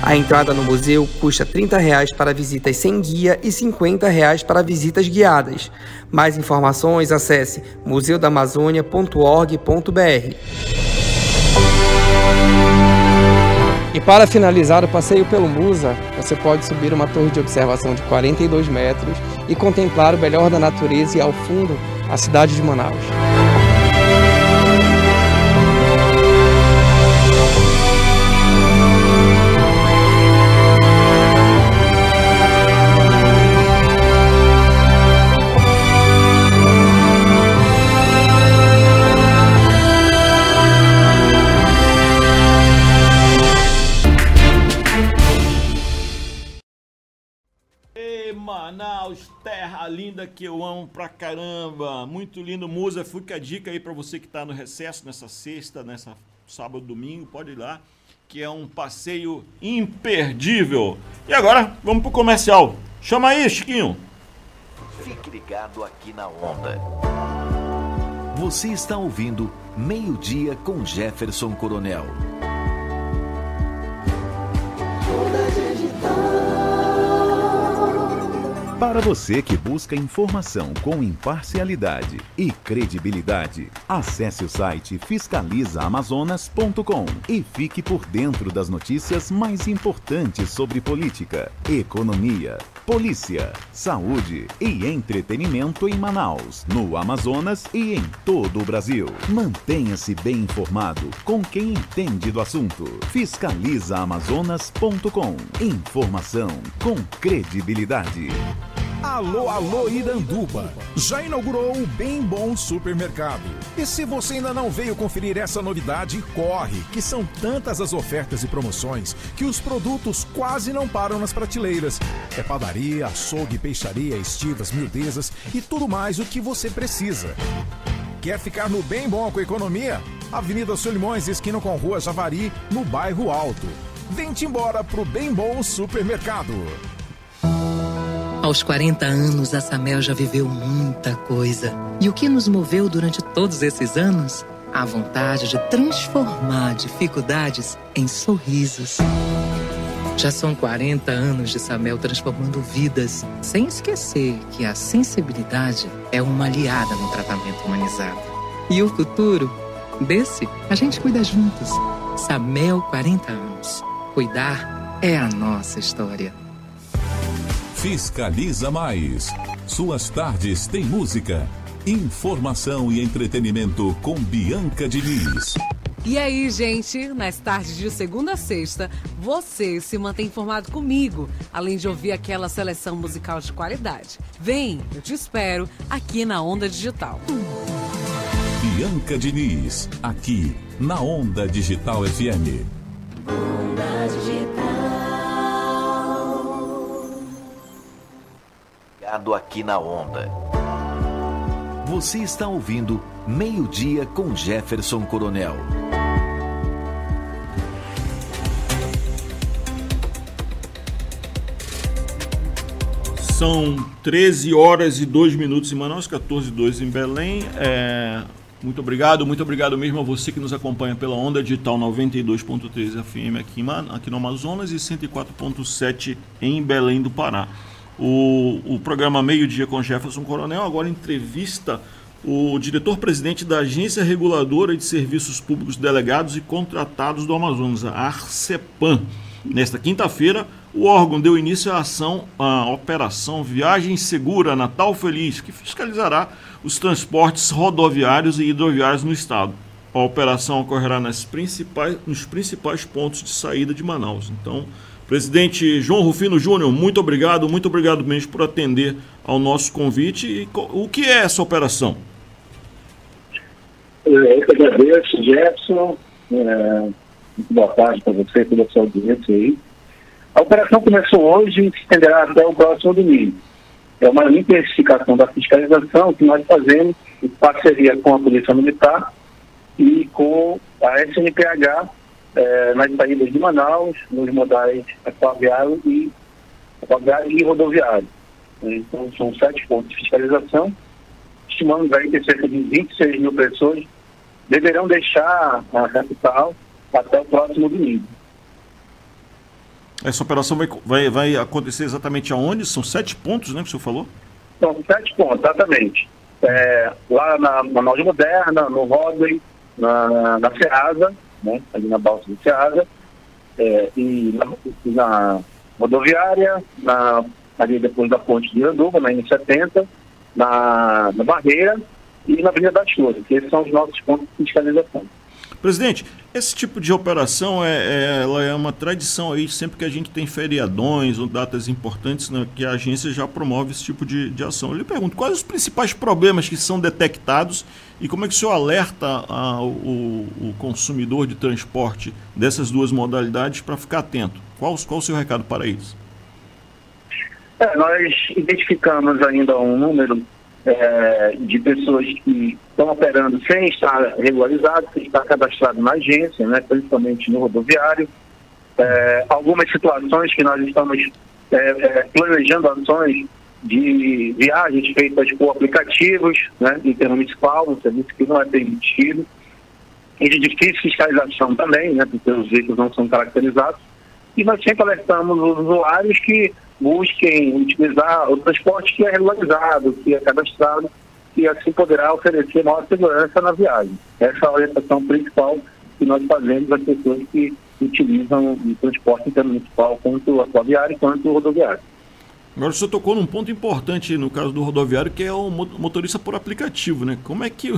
A entrada no museu custa 30 reais para visitas sem guia e 50 reais para visitas guiadas. Mais informações, acesse museudamazônia.org.br. E para finalizar o passeio pelo Musa, você pode subir uma torre de observação de 42 metros e contemplar o melhor da natureza e ao fundo a cidade de Manaus. Terra linda que eu amo pra caramba. Muito lindo, Musa. Fica a dica aí pra você que tá no recesso nessa sexta, nessa sábado, domingo. Pode ir lá, que é um passeio imperdível. E agora, vamos pro comercial. Chama aí, Chiquinho. Fique ligado aqui na onda. Você está ouvindo Meio-Dia com Jefferson Coronel. Para você que busca informação com imparcialidade e credibilidade, acesse o site fiscalizaamazonas.com e fique por dentro das notícias mais importantes sobre política, economia, polícia, saúde e entretenimento em Manaus, no Amazonas e em todo o Brasil. Mantenha-se bem informado com quem entende do assunto. Fiscalizaamazonas.com. Informação com credibilidade. Alô, alô, Iranduba! Já inaugurou o Bem Bom Supermercado. E se você ainda não veio conferir essa novidade, corre, que são tantas as ofertas e promoções que os produtos quase não param nas prateleiras. É padaria, açougue, peixaria, estivas, miudezas e tudo mais o que você precisa. Quer ficar no bem bom com economia? Avenida Solimões, esquina com Rua Javari, no bairro Alto. Vem-te embora pro Bem Bom Supermercado. Aos 40 anos, a Samel já viveu muita coisa. E o que nos moveu durante todos esses anos? a vontade de transformar dificuldades em sorrisos. Já são 40 anos de Samel transformando vidas, sem esquecer que a sensibilidade é uma aliada no tratamento humanizado. E o futuro? Desse, a gente cuida juntos. Samel 40 anos. Cuidar é a nossa história. Fiscaliza Mais. Suas tardes têm música, informação e entretenimento com Bianca Diniz. E aí, gente, nas tardes de segunda a sexta, você se mantém informado comigo, além de ouvir aquela seleção musical de qualidade. Vem, eu te espero aqui na Onda Digital. Bianca Diniz, aqui na Onda Digital FM. Onda Digital. Ligado aqui na Onda. Você está ouvindo Meio-Dia com Jefferson Coronel. São 13 horas e 2 minutos em Manaus, 14 e 2 em Belém. É, muito obrigado, muito obrigado mesmo a você que nos acompanha pela Onda Digital 92.3 FM aqui, aqui no Amazonas e 104.7 em Belém do Pará. O, o programa Meio Dia com Jefferson Coronel agora entrevista o diretor-presidente da Agência Reguladora de Serviços Públicos Delegados e Contratados do Amazonas, a Arcepan. Nesta quinta-feira, o órgão deu início à ação, à Operação Viagem Segura Natal Feliz, que fiscalizará os transportes rodoviários e hidroviários no estado. A operação ocorrerá nas principais, nos principais pontos de saída de Manaus. Então, presidente João Rufino Júnior, muito obrigado, muito obrigado mesmo por atender ao nosso convite. E o que é essa operação? Eu que agradeço, Jefferson. É, boa tarde para você toda a sua audiência aí. A operação começou hoje e se estenderá até o próximo domingo. É uma intensificação da fiscalização que nós fazemos em parceria com a Polícia Militar e com a SNPH eh, nas saídas de Manaus, nos modais aquaviário e, aquaviário e rodoviário. Então, são sete pontos de fiscalização. Estimamos aí que cerca de 26 mil pessoas deverão deixar a capital até o próximo domingo. Essa operação vai, vai, vai acontecer exatamente aonde? São sete pontos, né, que o senhor falou? São sete pontos, exatamente. É, lá na Manaus Moderna, no Rodway, na, na Ceasa, né, ali na Balsa do Ceasa, é, e na, na, rodoviária, na, ali depois da ponte de Iranduba, na N70, na, na Barreira e na Avenida das Flores, que esses são os nossos pontos de fiscalização. Presidente, esse tipo de operação é, é, ela é uma tradição aí, sempre que a gente tem feriadões ou datas importantes, né, que a agência já promove esse tipo de, de ação. Eu lhe pergunto, quais os principais problemas que são detectados e como é que o senhor alerta a, o, o consumidor de transporte dessas duas modalidades para ficar atento? Qual, qual o seu recado para isso? É, nós identificamos ainda um número é, de pessoas que estão operando sem estar regularizado, sem estar cadastrado na agência, né, principalmente no rodoviário. É, algumas situações que nós estamos é, é planejando ações de viagens feitas por aplicativos, né, intermunicipal, um serviço que não é permitido, e de difícil fiscalização também, né, porque os veículos não são caracterizados. E nós sempre alertamos os usuários que busquem utilizar o transporte que é regularizado, que é cadastrado, e assim poderá oferecer maior segurança na viagem. Essa é a orientação principal que nós fazemos às pessoas que utilizam o transporte intermunicipal, tanto aquaviário quanto rodoviário. Agora o senhor tocou num ponto importante no caso do rodoviário, que é o motorista por aplicativo, né? Como é que,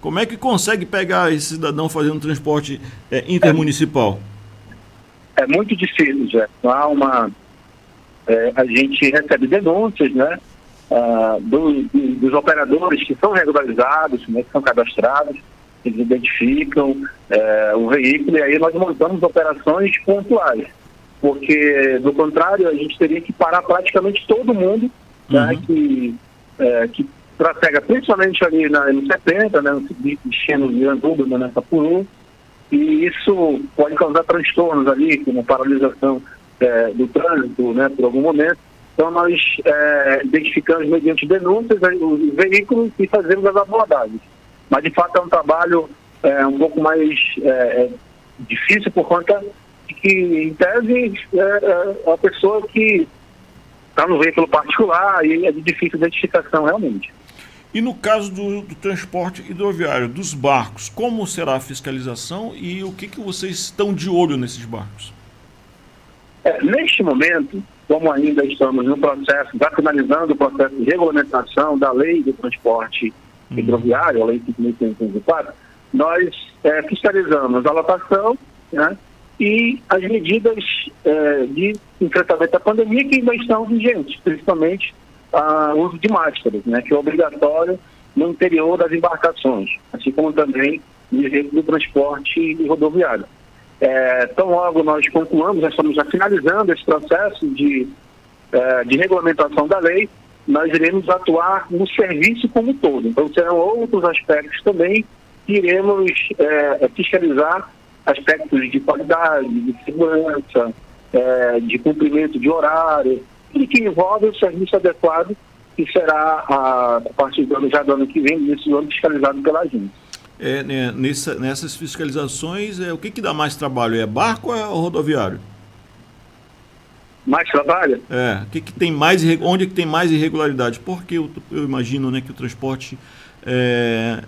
como é que consegue pegar esse cidadão fazendo transporte é, intermunicipal? É, é muito difícil, já. Há uma é, a gente recebe denúncias, né, uh, do, dos operadores que são regularizados, né, que são cadastrados, eles identificam é, o veículo e aí nós montamos operações pontuais, porque do contrário a gente teria que parar praticamente todo mundo né, uhum. né, que, é, que trafega principalmente ali na M70, né, no destino de Anduba, né, nessa Puru, e isso pode causar transtornos ali, como paralisação é, do trânsito, né, por algum momento. Então, nós é, identificamos, mediante denúncias, os veículos e fazemos as abordagens. Mas, de fato, é um trabalho é um pouco mais é, é difícil por conta de que, em tese, é, é a pessoa que está no veículo particular e é de difícil identificação realmente. E no caso do, do, transporte hidroviário, dos barcos, como será a fiscalização e o que, que vocês estão de olho nesses barcos? É, neste momento, como ainda estamos no processo, já finalizando o processo de regulamentação da lei do transporte uhum. hidroviário, a lei 5.504, nós é, fiscalizamos a lotação né, e as medidas é, de enfrentamento à pandemia que ainda estão vigentes, principalmente o uso de máscaras, né, que é obrigatório no interior das embarcações, assim como também no direito do transporte rodoviário. É, tão logo nós concluamos, nós estamos já finalizando esse processo de, é, de regulamentação da lei, nós iremos atuar no serviço como um todo. Então, serão outros aspectos também que iremos é, fiscalizar aspectos de qualidade, de segurança, é, de cumprimento de horário, tudo que envolve o serviço adequado que será a, a partir do ano, já do ano que vem, nesse ano fiscalizado pela agência. É, né, nessa, nessas fiscalizações, é, o que, que dá mais trabalho? É barco ou é rodoviário? Mais trabalho? É, o que, que tem mais, onde é que tem mais irregularidade? Porque eu, eu imagino né, que o transporte é,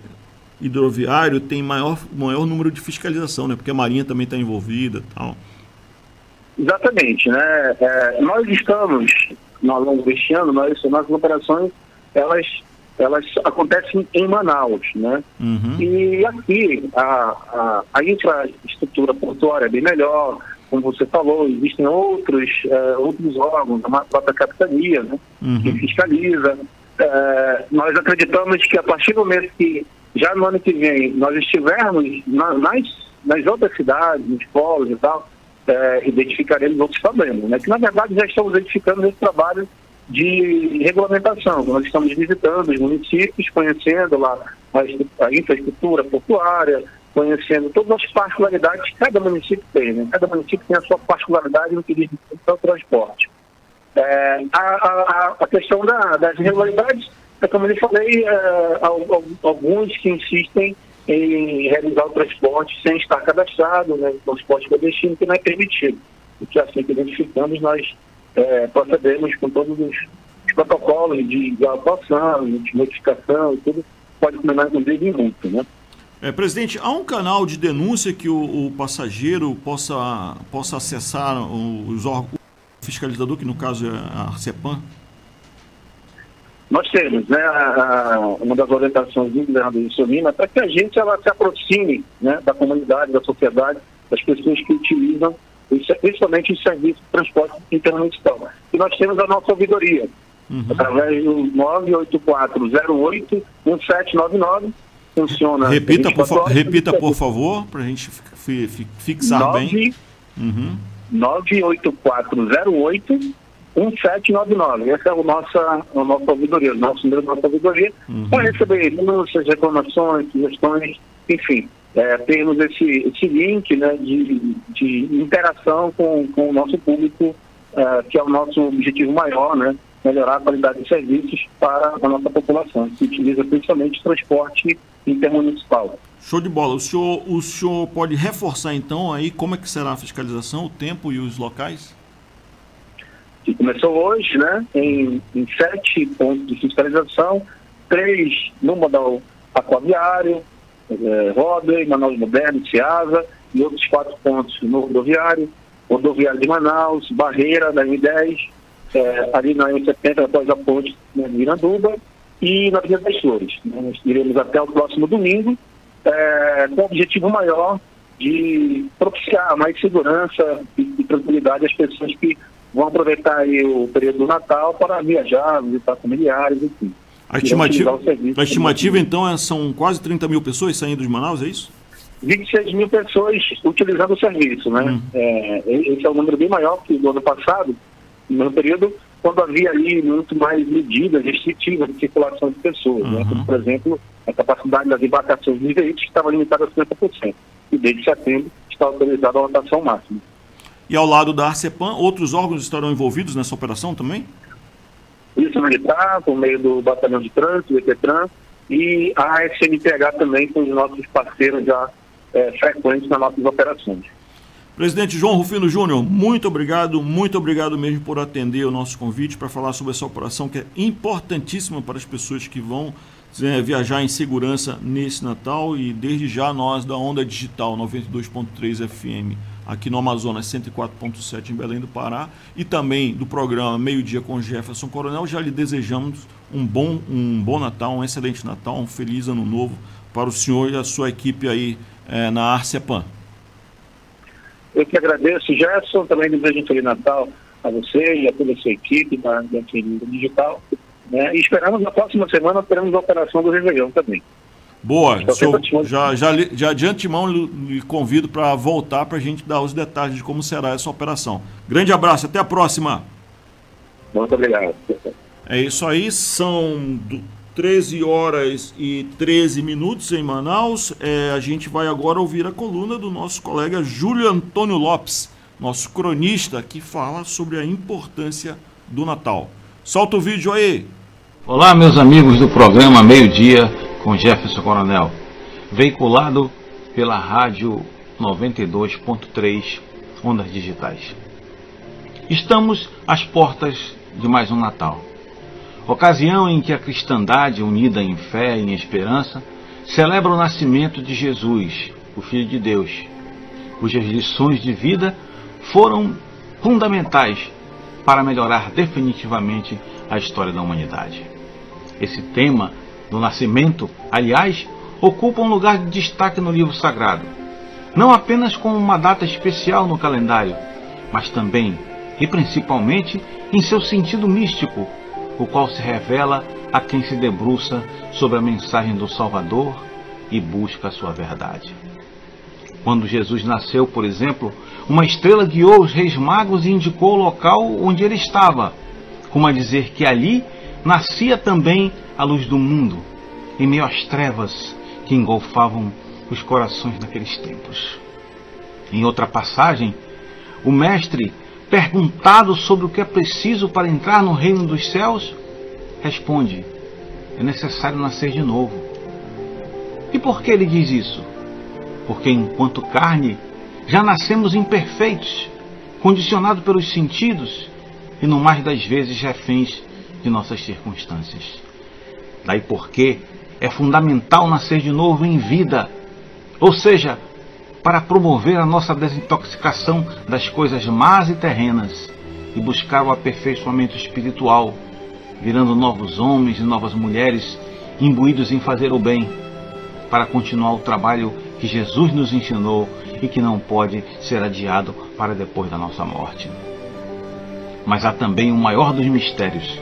hidroviário tem maior, maior número de fiscalização, né? Porque a Marinha também está envolvida tal. Exatamente, né? É, nós estamos, ao longo deste ano, nós, nossas operações, elas, elas acontecem em Manaus, né? Uhum. E aqui a, a, a, infraestrutura portuária é bem melhor, como você falou, existem outros, é, outros órgãos, a própria capitania, né? Uhum. Que fiscaliza. É, nós acreditamos que a partir do momento que, já no ano que vem, nós estivermos na, nas, nas outras cidades, nos polos e tal, é, identificaremos outros problemas, né? que na verdade já estamos identificando esse trabalho de regulamentação. Nós estamos visitando os municípios, conhecendo lá a, a infraestrutura portuária, conhecendo todas as particularidades que cada município tem. Né? Cada município tem a sua particularidade no que diz respeito ao transporte. É, a, a, a, questão da, das irregularidades, é como eu falei, é, alguns que insistem em realizar o transporte sem estar cadastrado, né, o transporte clandestino, que não é permitido. E que assim que identificamos, nós é, procedemos com todos os, os protocolos de, de atuação, de notificação tudo, pode combinar inclusive em multa, né? É, presidente, há um canal de denúncia que o, o passageiro possa, possa acessar os órgãos, o fiscalizador, que no caso é a Arcepan? Nós temos, né, a, uma das orientações do governador de Solina para que a gente ela se aproxime né, da comunidade, da sociedade, das pessoas que utilizam, principalmente os serviços de transporte intermunicipal. E nós temos a nossa ouvidoria, uhum. através do 98408-1799, funciona... Repita, por, fa repita por favor, para a gente fixar 9, bem. Uhum. 98408 1799. Essa é a nossa, a nossa ouvidoria, o nosso número da nossa ouvidoria, uhum. para receber denúncias, reclamações, sugestões, enfim, é, termos esse, esse link né, de, de interação com, com o nosso público, é, que é o nosso objetivo maior, né? Melhorar a qualidade de serviços para a nossa população, que utiliza principalmente transporte intermunicipal. Show de bola. O senhor, o senhor pode reforçar então aí como é que será a fiscalização, o tempo e os locais? que começou hoje, né, em, em sete pontos de fiscalização, três no modal aquaviário, é, Roda, Manaus Moderno, Ciasa, e outros quatro pontos no rodoviário, rodoviário de Manaus, Barreira, da M10, é, ali na M70, após a ponte né, Miranduba, e na Avenida das Flores. Né, nós iremos até o próximo domingo, é, com o objetivo maior de propiciar mais segurança e, e tranquilidade às pessoas que vão aproveitar o período do Natal para viajar, visitar familiares, enfim. A estimativa, a estimativa então, é, são quase 30 mil pessoas saindo de Manaus, é isso? 26 mil pessoas utilizando o serviço, né? Hum. É, esse é um número bem maior que do ano passado, no período quando havia ali muito mais medidas restritivas de circulação de pessoas, né? uhum. né? Como, por exemplo, a capacidade das embarcações de veículos estava limitada a 50%, e desde setembro está autorizada a lotação máxima. E ao lado da Arcepan, outros órgãos estarão envolvidos nessa operação também? Polícia Militar, por meio do Batalhão de Trânsito, do EPTRAN, e a SMTH também são os nossos parceiros já é, frequentes nas nossas operações. Presidente João Rufino Júnior, muito obrigado, muito obrigado mesmo por atender o nosso convite para falar sobre essa operação que é importantíssima para as pessoas que vão é, viajar em segurança nesse Natal e desde já nós da Onda Digital 92.3 FM aqui no Amazonas 104.7 em Belém do Pará e também do programa Meio Dia com Jefferson Coronel, já lhe desejamos um bom, um bom Natal, um excelente Natal, um feliz ano novo para o senhor e a sua equipe aí é, na Arcepan. Eu que agradeço, Gerson, também desejo um Feliz Natal a você e a toda a sua equipe da, da Digital. Né? E esperamos na próxima semana teremos a operação do Réveillon também. Boa, senhor, já, já, já de antemão lhe convido para voltar para a gente dar os detalhes de como será essa operação. Grande abraço, até a próxima. Muito obrigado. É isso aí, são 13 horas e 13 minutos em Manaus. É, a gente vai agora ouvir a coluna do nosso colega Júlio Antônio Lopes, nosso cronista, que fala sobre a importância do Natal. Solta o vídeo aí. Olá, meus amigos do programa Meio Dia com Jefferson Coronel, veiculado pela rádio 92.3 Ondas Digitais. Estamos às portas de mais um Natal ocasião em que a cristandade, unida em fé e em esperança, celebra o nascimento de Jesus, o Filho de Deus, cujas lições de vida foram fundamentais para melhorar definitivamente a história da humanidade. Esse tema do nascimento, aliás, ocupa um lugar de destaque no livro sagrado, não apenas como uma data especial no calendário, mas também e principalmente em seu sentido místico o qual se revela a quem se debruça sobre a mensagem do Salvador e busca a sua verdade. Quando Jesus nasceu, por exemplo, uma estrela guiou os reis magos e indicou o local onde ele estava, como a dizer que ali nascia também a luz do mundo, em meio às trevas que engolfavam os corações naqueles tempos. Em outra passagem, o Mestre Perguntado sobre o que é preciso para entrar no reino dos céus, responde: é necessário nascer de novo. E por que ele diz isso? Porque enquanto carne, já nascemos imperfeitos, condicionados pelos sentidos e, no mais das vezes, reféns de nossas circunstâncias. Daí porque é fundamental nascer de novo em vida, ou seja, para promover a nossa desintoxicação das coisas más e terrenas e buscar o aperfeiçoamento espiritual, virando novos homens e novas mulheres imbuídos em fazer o bem, para continuar o trabalho que Jesus nos ensinou e que não pode ser adiado para depois da nossa morte. Mas há também o maior dos mistérios,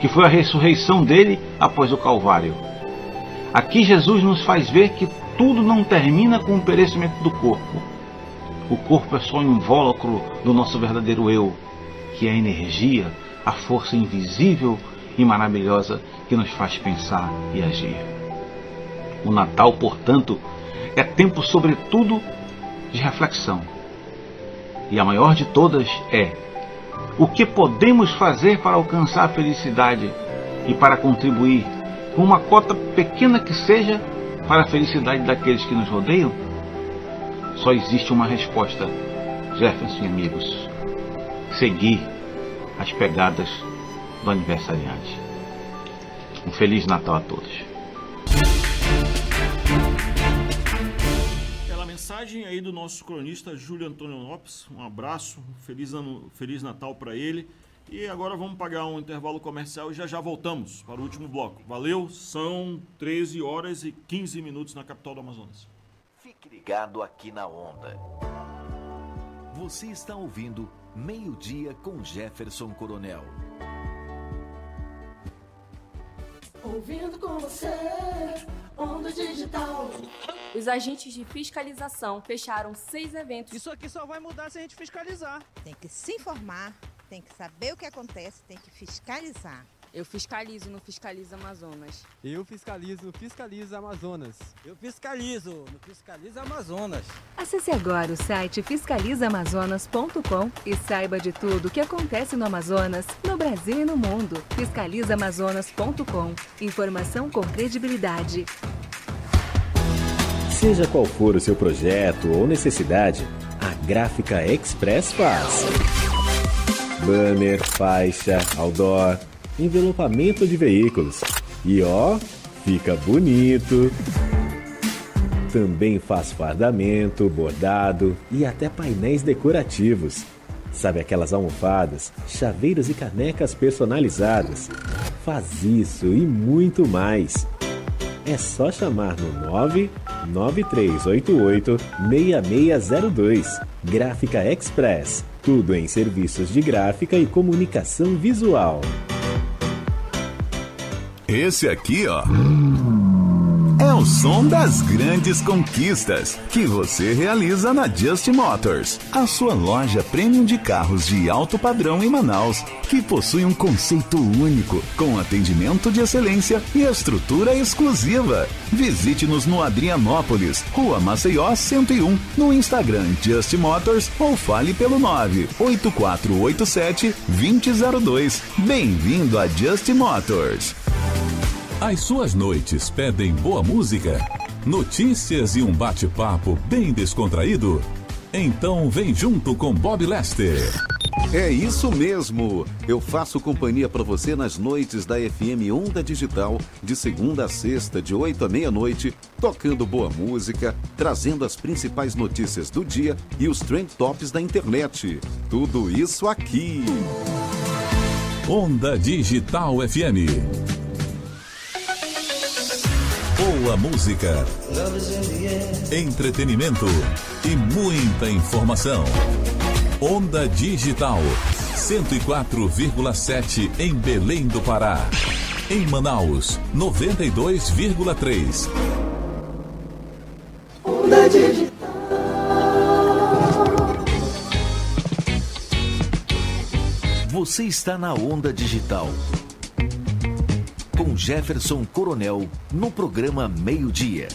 que foi a ressurreição dele após o Calvário. Aqui Jesus nos faz ver que tudo não termina com o perecimento do corpo. O corpo é só um invólucro do nosso verdadeiro eu, que é a energia, a força invisível e maravilhosa que nos faz pensar e agir. O Natal, portanto, é tempo, sobretudo, de reflexão. E a maior de todas é: o que podemos fazer para alcançar a felicidade e para contribuir, com uma cota pequena que seja, para a felicidade daqueles que nos rodeiam? Só existe uma resposta, Jefferson e amigos: seguir as pegadas do aniversariante. Um Feliz Natal a todos. Mensagem aí do nosso cronista Júlio Antônio Lopes, um abraço, feliz, ano, feliz Natal para ele. E agora vamos pagar um intervalo comercial e já já voltamos para o último bloco. Valeu, são 13 horas e 15 minutos na capital do Amazonas. Fique ligado aqui na Onda. Você está ouvindo Meio-Dia com Jefferson Coronel. Ouvindo com você, Onda Digital. Os agentes de fiscalização fecharam seis eventos. Isso aqui só vai mudar se a gente fiscalizar. Tem que se informar tem que saber o que acontece, tem que fiscalizar. Eu fiscalizo no Fiscaliza Amazonas. Eu fiscalizo no Fiscaliza Amazonas. Eu fiscalizo no Fiscaliza Amazonas. Acesse agora o site fiscalizaamazonas.com e saiba de tudo o que acontece no Amazonas, no Brasil e no mundo. Fiscalizaamazonas.com. Informação com credibilidade. Seja qual for o seu projeto ou necessidade, a Gráfica Express faz. Banner, faixa, outdoor envelopamento de veículos. E ó, fica bonito. Também faz fardamento, bordado e até painéis decorativos. Sabe aquelas almofadas, chaveiros e canecas personalizadas? Faz isso e muito mais. É só chamar no 99388 6602. Gráfica Express. Tudo em serviços de gráfica e comunicação visual. Esse aqui, ó. É o som das grandes conquistas que você realiza na Just Motors, a sua loja premium de carros de alto padrão em Manaus, que possui um conceito único, com atendimento de excelência e estrutura exclusiva. Visite-nos no Adrianópolis, Rua Maceió 101, no Instagram Just Motors ou fale pelo 98487 2002. Bem-vindo a Just Motors. As suas noites pedem boa música, notícias e um bate-papo bem descontraído? Então vem junto com Bob Lester. É isso mesmo! Eu faço companhia para você nas noites da FM Onda Digital, de segunda a sexta, de 8 à meia-noite, tocando boa música, trazendo as principais notícias do dia e os trend tops da internet. Tudo isso aqui. Onda Digital FM boa música, entretenimento e muita informação. Onda Digital 104,7 em Belém do Pará. Em Manaus 92,3. Onda Digital. Você está na Onda Digital com Jefferson Coronel no programa Meio Dia.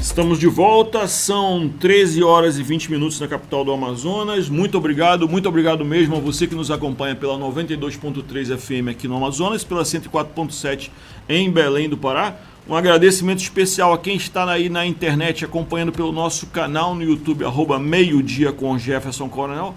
Estamos de volta, são 13 horas e 20 minutos na capital do Amazonas. Muito obrigado, muito obrigado mesmo a você que nos acompanha pela 92.3 FM aqui no Amazonas, pela 104.7 em Belém do Pará. Um agradecimento especial a quem está aí na internet acompanhando pelo nosso canal no YouTube, arroba meio-dia com Jefferson Coronel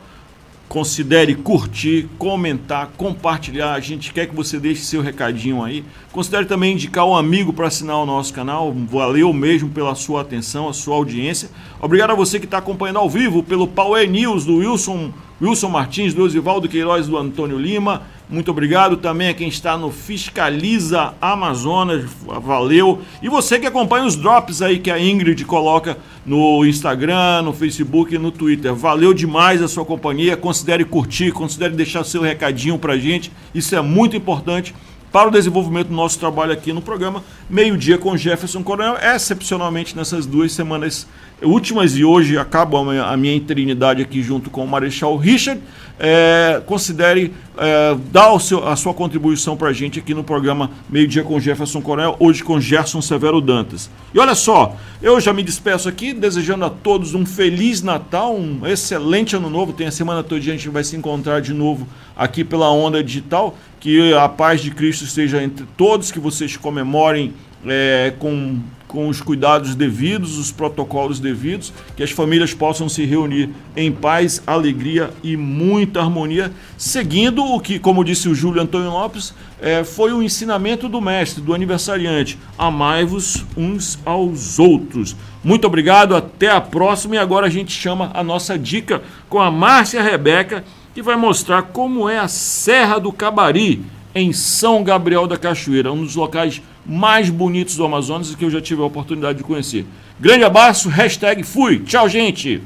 considere curtir, comentar, compartilhar. A gente quer que você deixe seu recadinho aí. Considere também indicar um amigo para assinar o nosso canal. Valeu mesmo pela sua atenção, a sua audiência. Obrigado a você que está acompanhando ao vivo pelo Power News do Wilson, Wilson Martins, do Osivaldo Queiroz, do Antônio Lima. Muito obrigado também a quem está no Fiscaliza Amazonas, valeu. E você que acompanha os drops aí que a Ingrid coloca no Instagram, no Facebook e no Twitter. Valeu demais a sua companhia. Considere curtir, considere deixar seu recadinho pra gente. Isso é muito importante para o desenvolvimento do nosso trabalho aqui no programa Meio-Dia com Jefferson Coronel, excepcionalmente nessas duas semanas últimas e hoje acaba a minha eternidade aqui junto com o Marechal Richard. É, considere é, dar seu, a sua contribuição para a gente aqui no programa Meio Dia com Jefferson Coronel, hoje com Gerson Severo Dantas. E olha só, eu já me despeço aqui, desejando a todos um Feliz Natal, um excelente Ano Novo. Tem a semana toda a gente vai se encontrar de novo aqui pela Onda Digital. Que a paz de Cristo esteja entre todos, que vocês comemorem é, com com os cuidados devidos, os protocolos devidos, que as famílias possam se reunir em paz, alegria e muita harmonia, seguindo o que, como disse o Júlio Antônio Lopes, é, foi o ensinamento do mestre, do aniversariante: amai-vos uns aos outros. Muito obrigado, até a próxima. E agora a gente chama a nossa dica com a Márcia Rebeca, que vai mostrar como é a Serra do Cabari, em São Gabriel da Cachoeira, um dos locais mais bonitos do Amazonas que eu já tive a oportunidade de conhecer. Grande abraço, hashtag fui. Tchau, gente!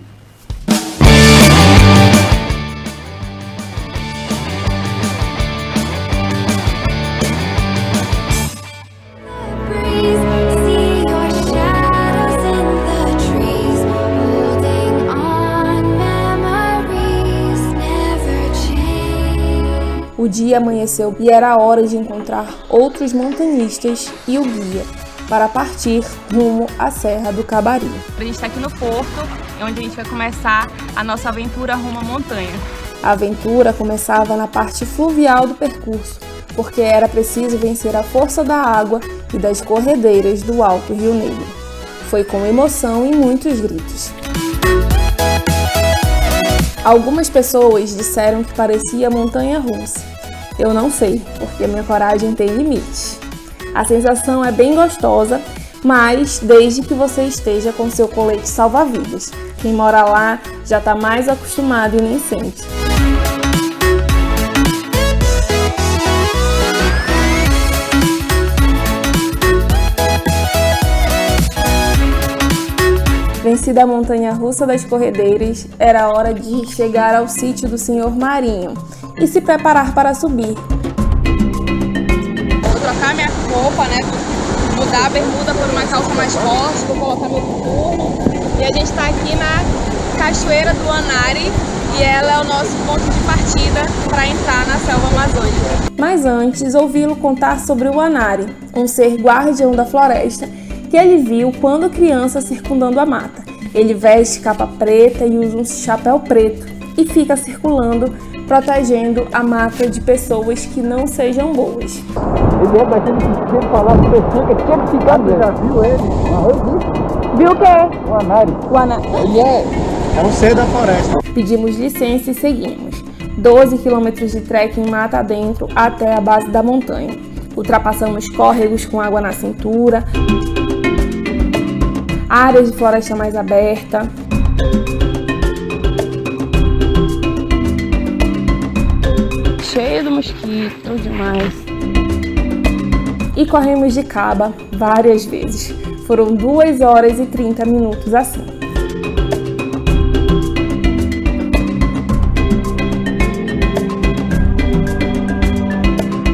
Dia amanheceu e era hora de encontrar outros montanhistas e o guia para partir rumo à Serra do Cabari. A gente está aqui no Porto, onde a gente vai começar a nossa aventura rumo à montanha. A aventura começava na parte fluvial do percurso, porque era preciso vencer a força da água e das corredeiras do Alto Rio Negro. Foi com emoção e muitos gritos. Algumas pessoas disseram que parecia montanha russa. Eu não sei, porque minha coragem tem limites. A sensação é bem gostosa, mas desde que você esteja com seu colete salva-vidas. Quem mora lá já está mais acostumado e nem sente. Vencida a montanha russa das corredeiras, era hora de chegar ao sítio do senhor Marinho e se preparar para subir. Vou trocar minha roupa, né? Mudar a bermuda por uma calça mais forte, vou colocar meu coturno. E a gente está aqui na Cachoeira do Anari e ela é o nosso ponto de partida para entrar na selva amazônica. Mas antes, ouvi-lo contar sobre o Anari, um ser guardião da floresta que ele viu quando criança circundando a mata. Ele veste capa preta e usa um chapéu preto e fica circulando, protegendo a mata de pessoas que não sejam boas. Ele é daquele que sempre falava que pessoa que tinha que ficar Você já viu ele? Ah, eu vi. Viu o quê? O Anari. O Ana... Ele é, é um ser da floresta. Pedimos licença e seguimos. 12 quilômetros de trekking mata adentro até a base da montanha. Ultrapassamos córregos com água na cintura, áreas de floresta mais aberta. Cheio de mosquito demais. E corremos de caba várias vezes. Foram 2 horas e 30 minutos assim.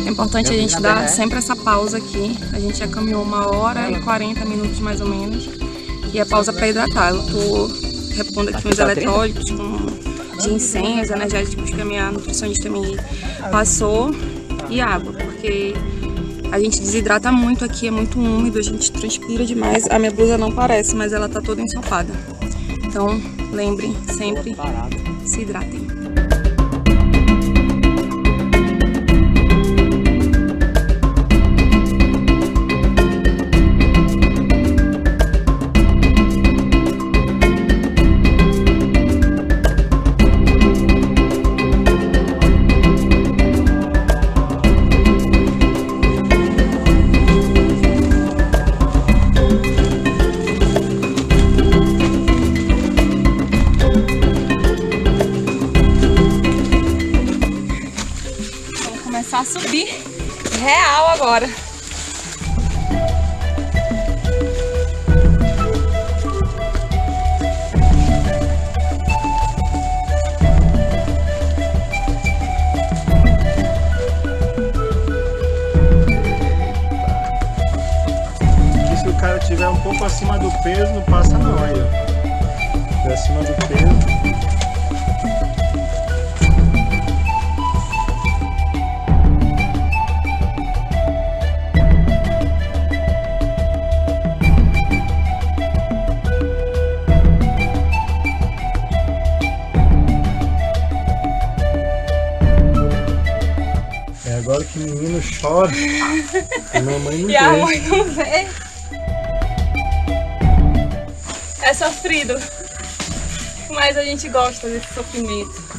É importante a gente dar sempre essa pausa aqui. A gente já caminhou uma hora e 40 minutos mais ou menos. E a pausa para hidratar. Eu tô repondo aqui uns eletrólitos com ginseng, os energéticos que a minha nutricionista me passou e água, porque a gente desidrata muito aqui, é muito úmido, a gente transpira demais. A minha blusa não parece, mas ela tá toda ensopada. Então, lembrem sempre, se hidratem. A mamãe não E a mãe não vê. É sofrido. Mas a gente gosta desse sofrimento.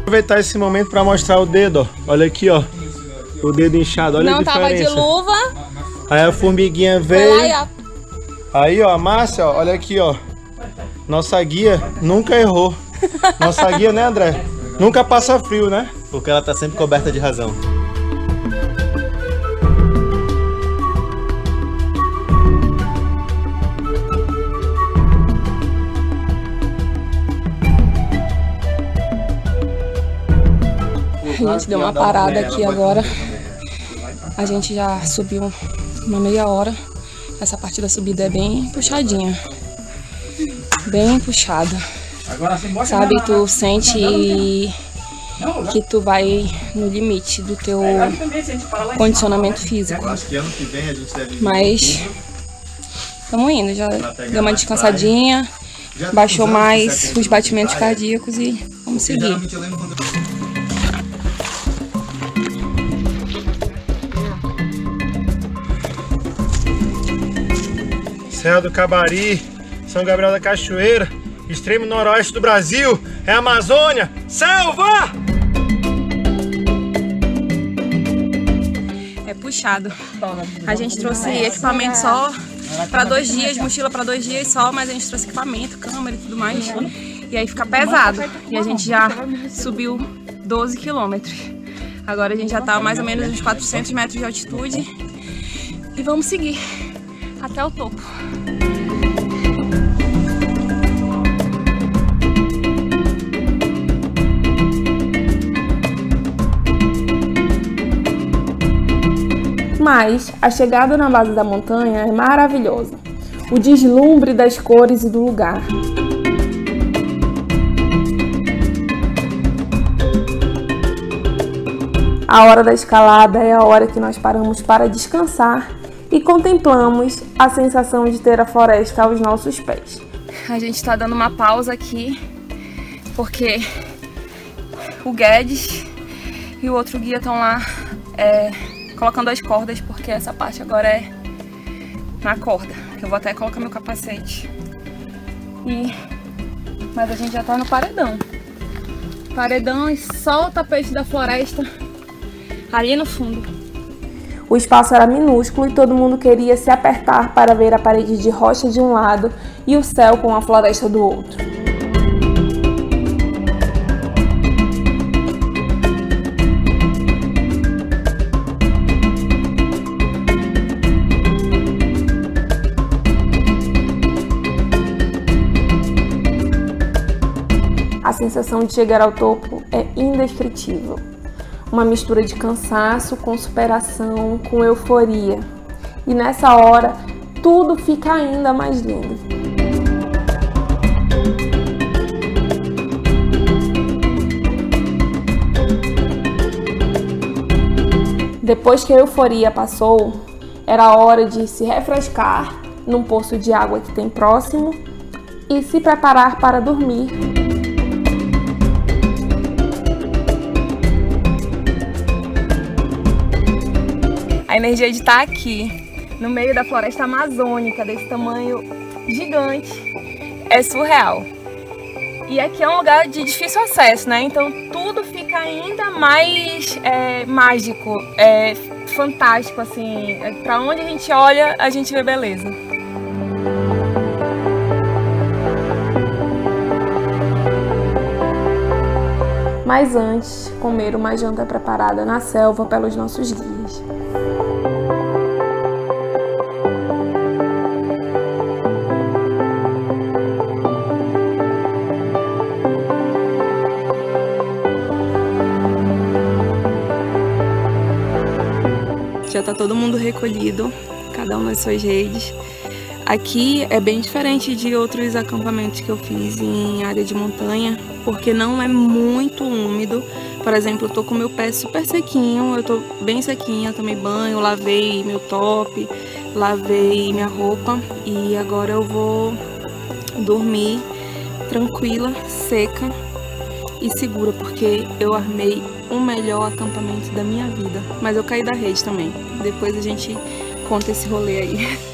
Aproveitar esse momento para mostrar o dedo, ó. Olha aqui, ó. O dedo inchado, olha não a tava de diferença. luva. Aí a formiguinha lá veio. ó. Aí, ó, a Márcia, ó, olha aqui, ó. Nossa guia nunca errou. Nossa guia, né, André? Nunca passa frio, né? Porque ela tá sempre coberta de razão. gente deu uma parada aqui agora. A gente já subiu uma meia hora. Essa parte da subida é bem puxadinha. Bem puxada. Sabe, tu sente que tu vai no limite do teu condicionamento físico. Mas estamos indo, já deu uma descansadinha, baixou mais os batimentos cardíacos e vamos seguir. Serra do Cabari, São Gabriel da Cachoeira, extremo noroeste do Brasil, é Amazônia, selva! É puxado. A gente trouxe equipamento só para dois dias, mochila para dois dias só, mas a gente trouxe equipamento, câmera e tudo mais. E aí fica pesado. E a gente já subiu 12 quilômetros. Agora a gente já tá a mais ou menos uns 400 metros de altitude. E vamos seguir até o topo. Mas a chegada na base da montanha é maravilhosa. O deslumbre das cores e do lugar. A hora da escalada é a hora que nós paramos para descansar e contemplamos a sensação de ter a floresta aos nossos pés. A gente está dando uma pausa aqui porque o Guedes e o outro guia estão lá é, colocando as cordas porque essa parte agora é na corda. Eu vou até colocar meu capacete. E mas a gente já tá no paredão. Paredão e só o tapete da floresta ali no fundo. O espaço era minúsculo e todo mundo queria se apertar para ver a parede de rocha de um lado e o céu com a floresta do outro. A sensação de chegar ao topo é indescritível. Uma mistura de cansaço com superação, com euforia. E nessa hora, tudo fica ainda mais lindo. Depois que a euforia passou, era hora de se refrescar num poço de água que tem próximo e se preparar para dormir A energia de estar aqui, no meio da floresta amazônica, desse tamanho gigante, é surreal. E aqui é um lugar de difícil acesso, né? Então tudo fica ainda mais é, mágico, é, fantástico, assim. É, Para onde a gente olha, a gente vê beleza. Mas antes, comer uma janta preparada na selva pelos nossos guias. Tá todo mundo recolhido, cada um nas suas redes. Aqui é bem diferente de outros acampamentos que eu fiz em área de montanha, porque não é muito úmido. Por exemplo, eu tô com meu pé super sequinho, eu tô bem sequinha, tomei banho, lavei meu top, lavei minha roupa e agora eu vou dormir tranquila, seca e segura, porque eu armei o melhor acampamento da minha vida. Mas eu caí da rede também. Depois a gente conta esse rolê aí. *laughs*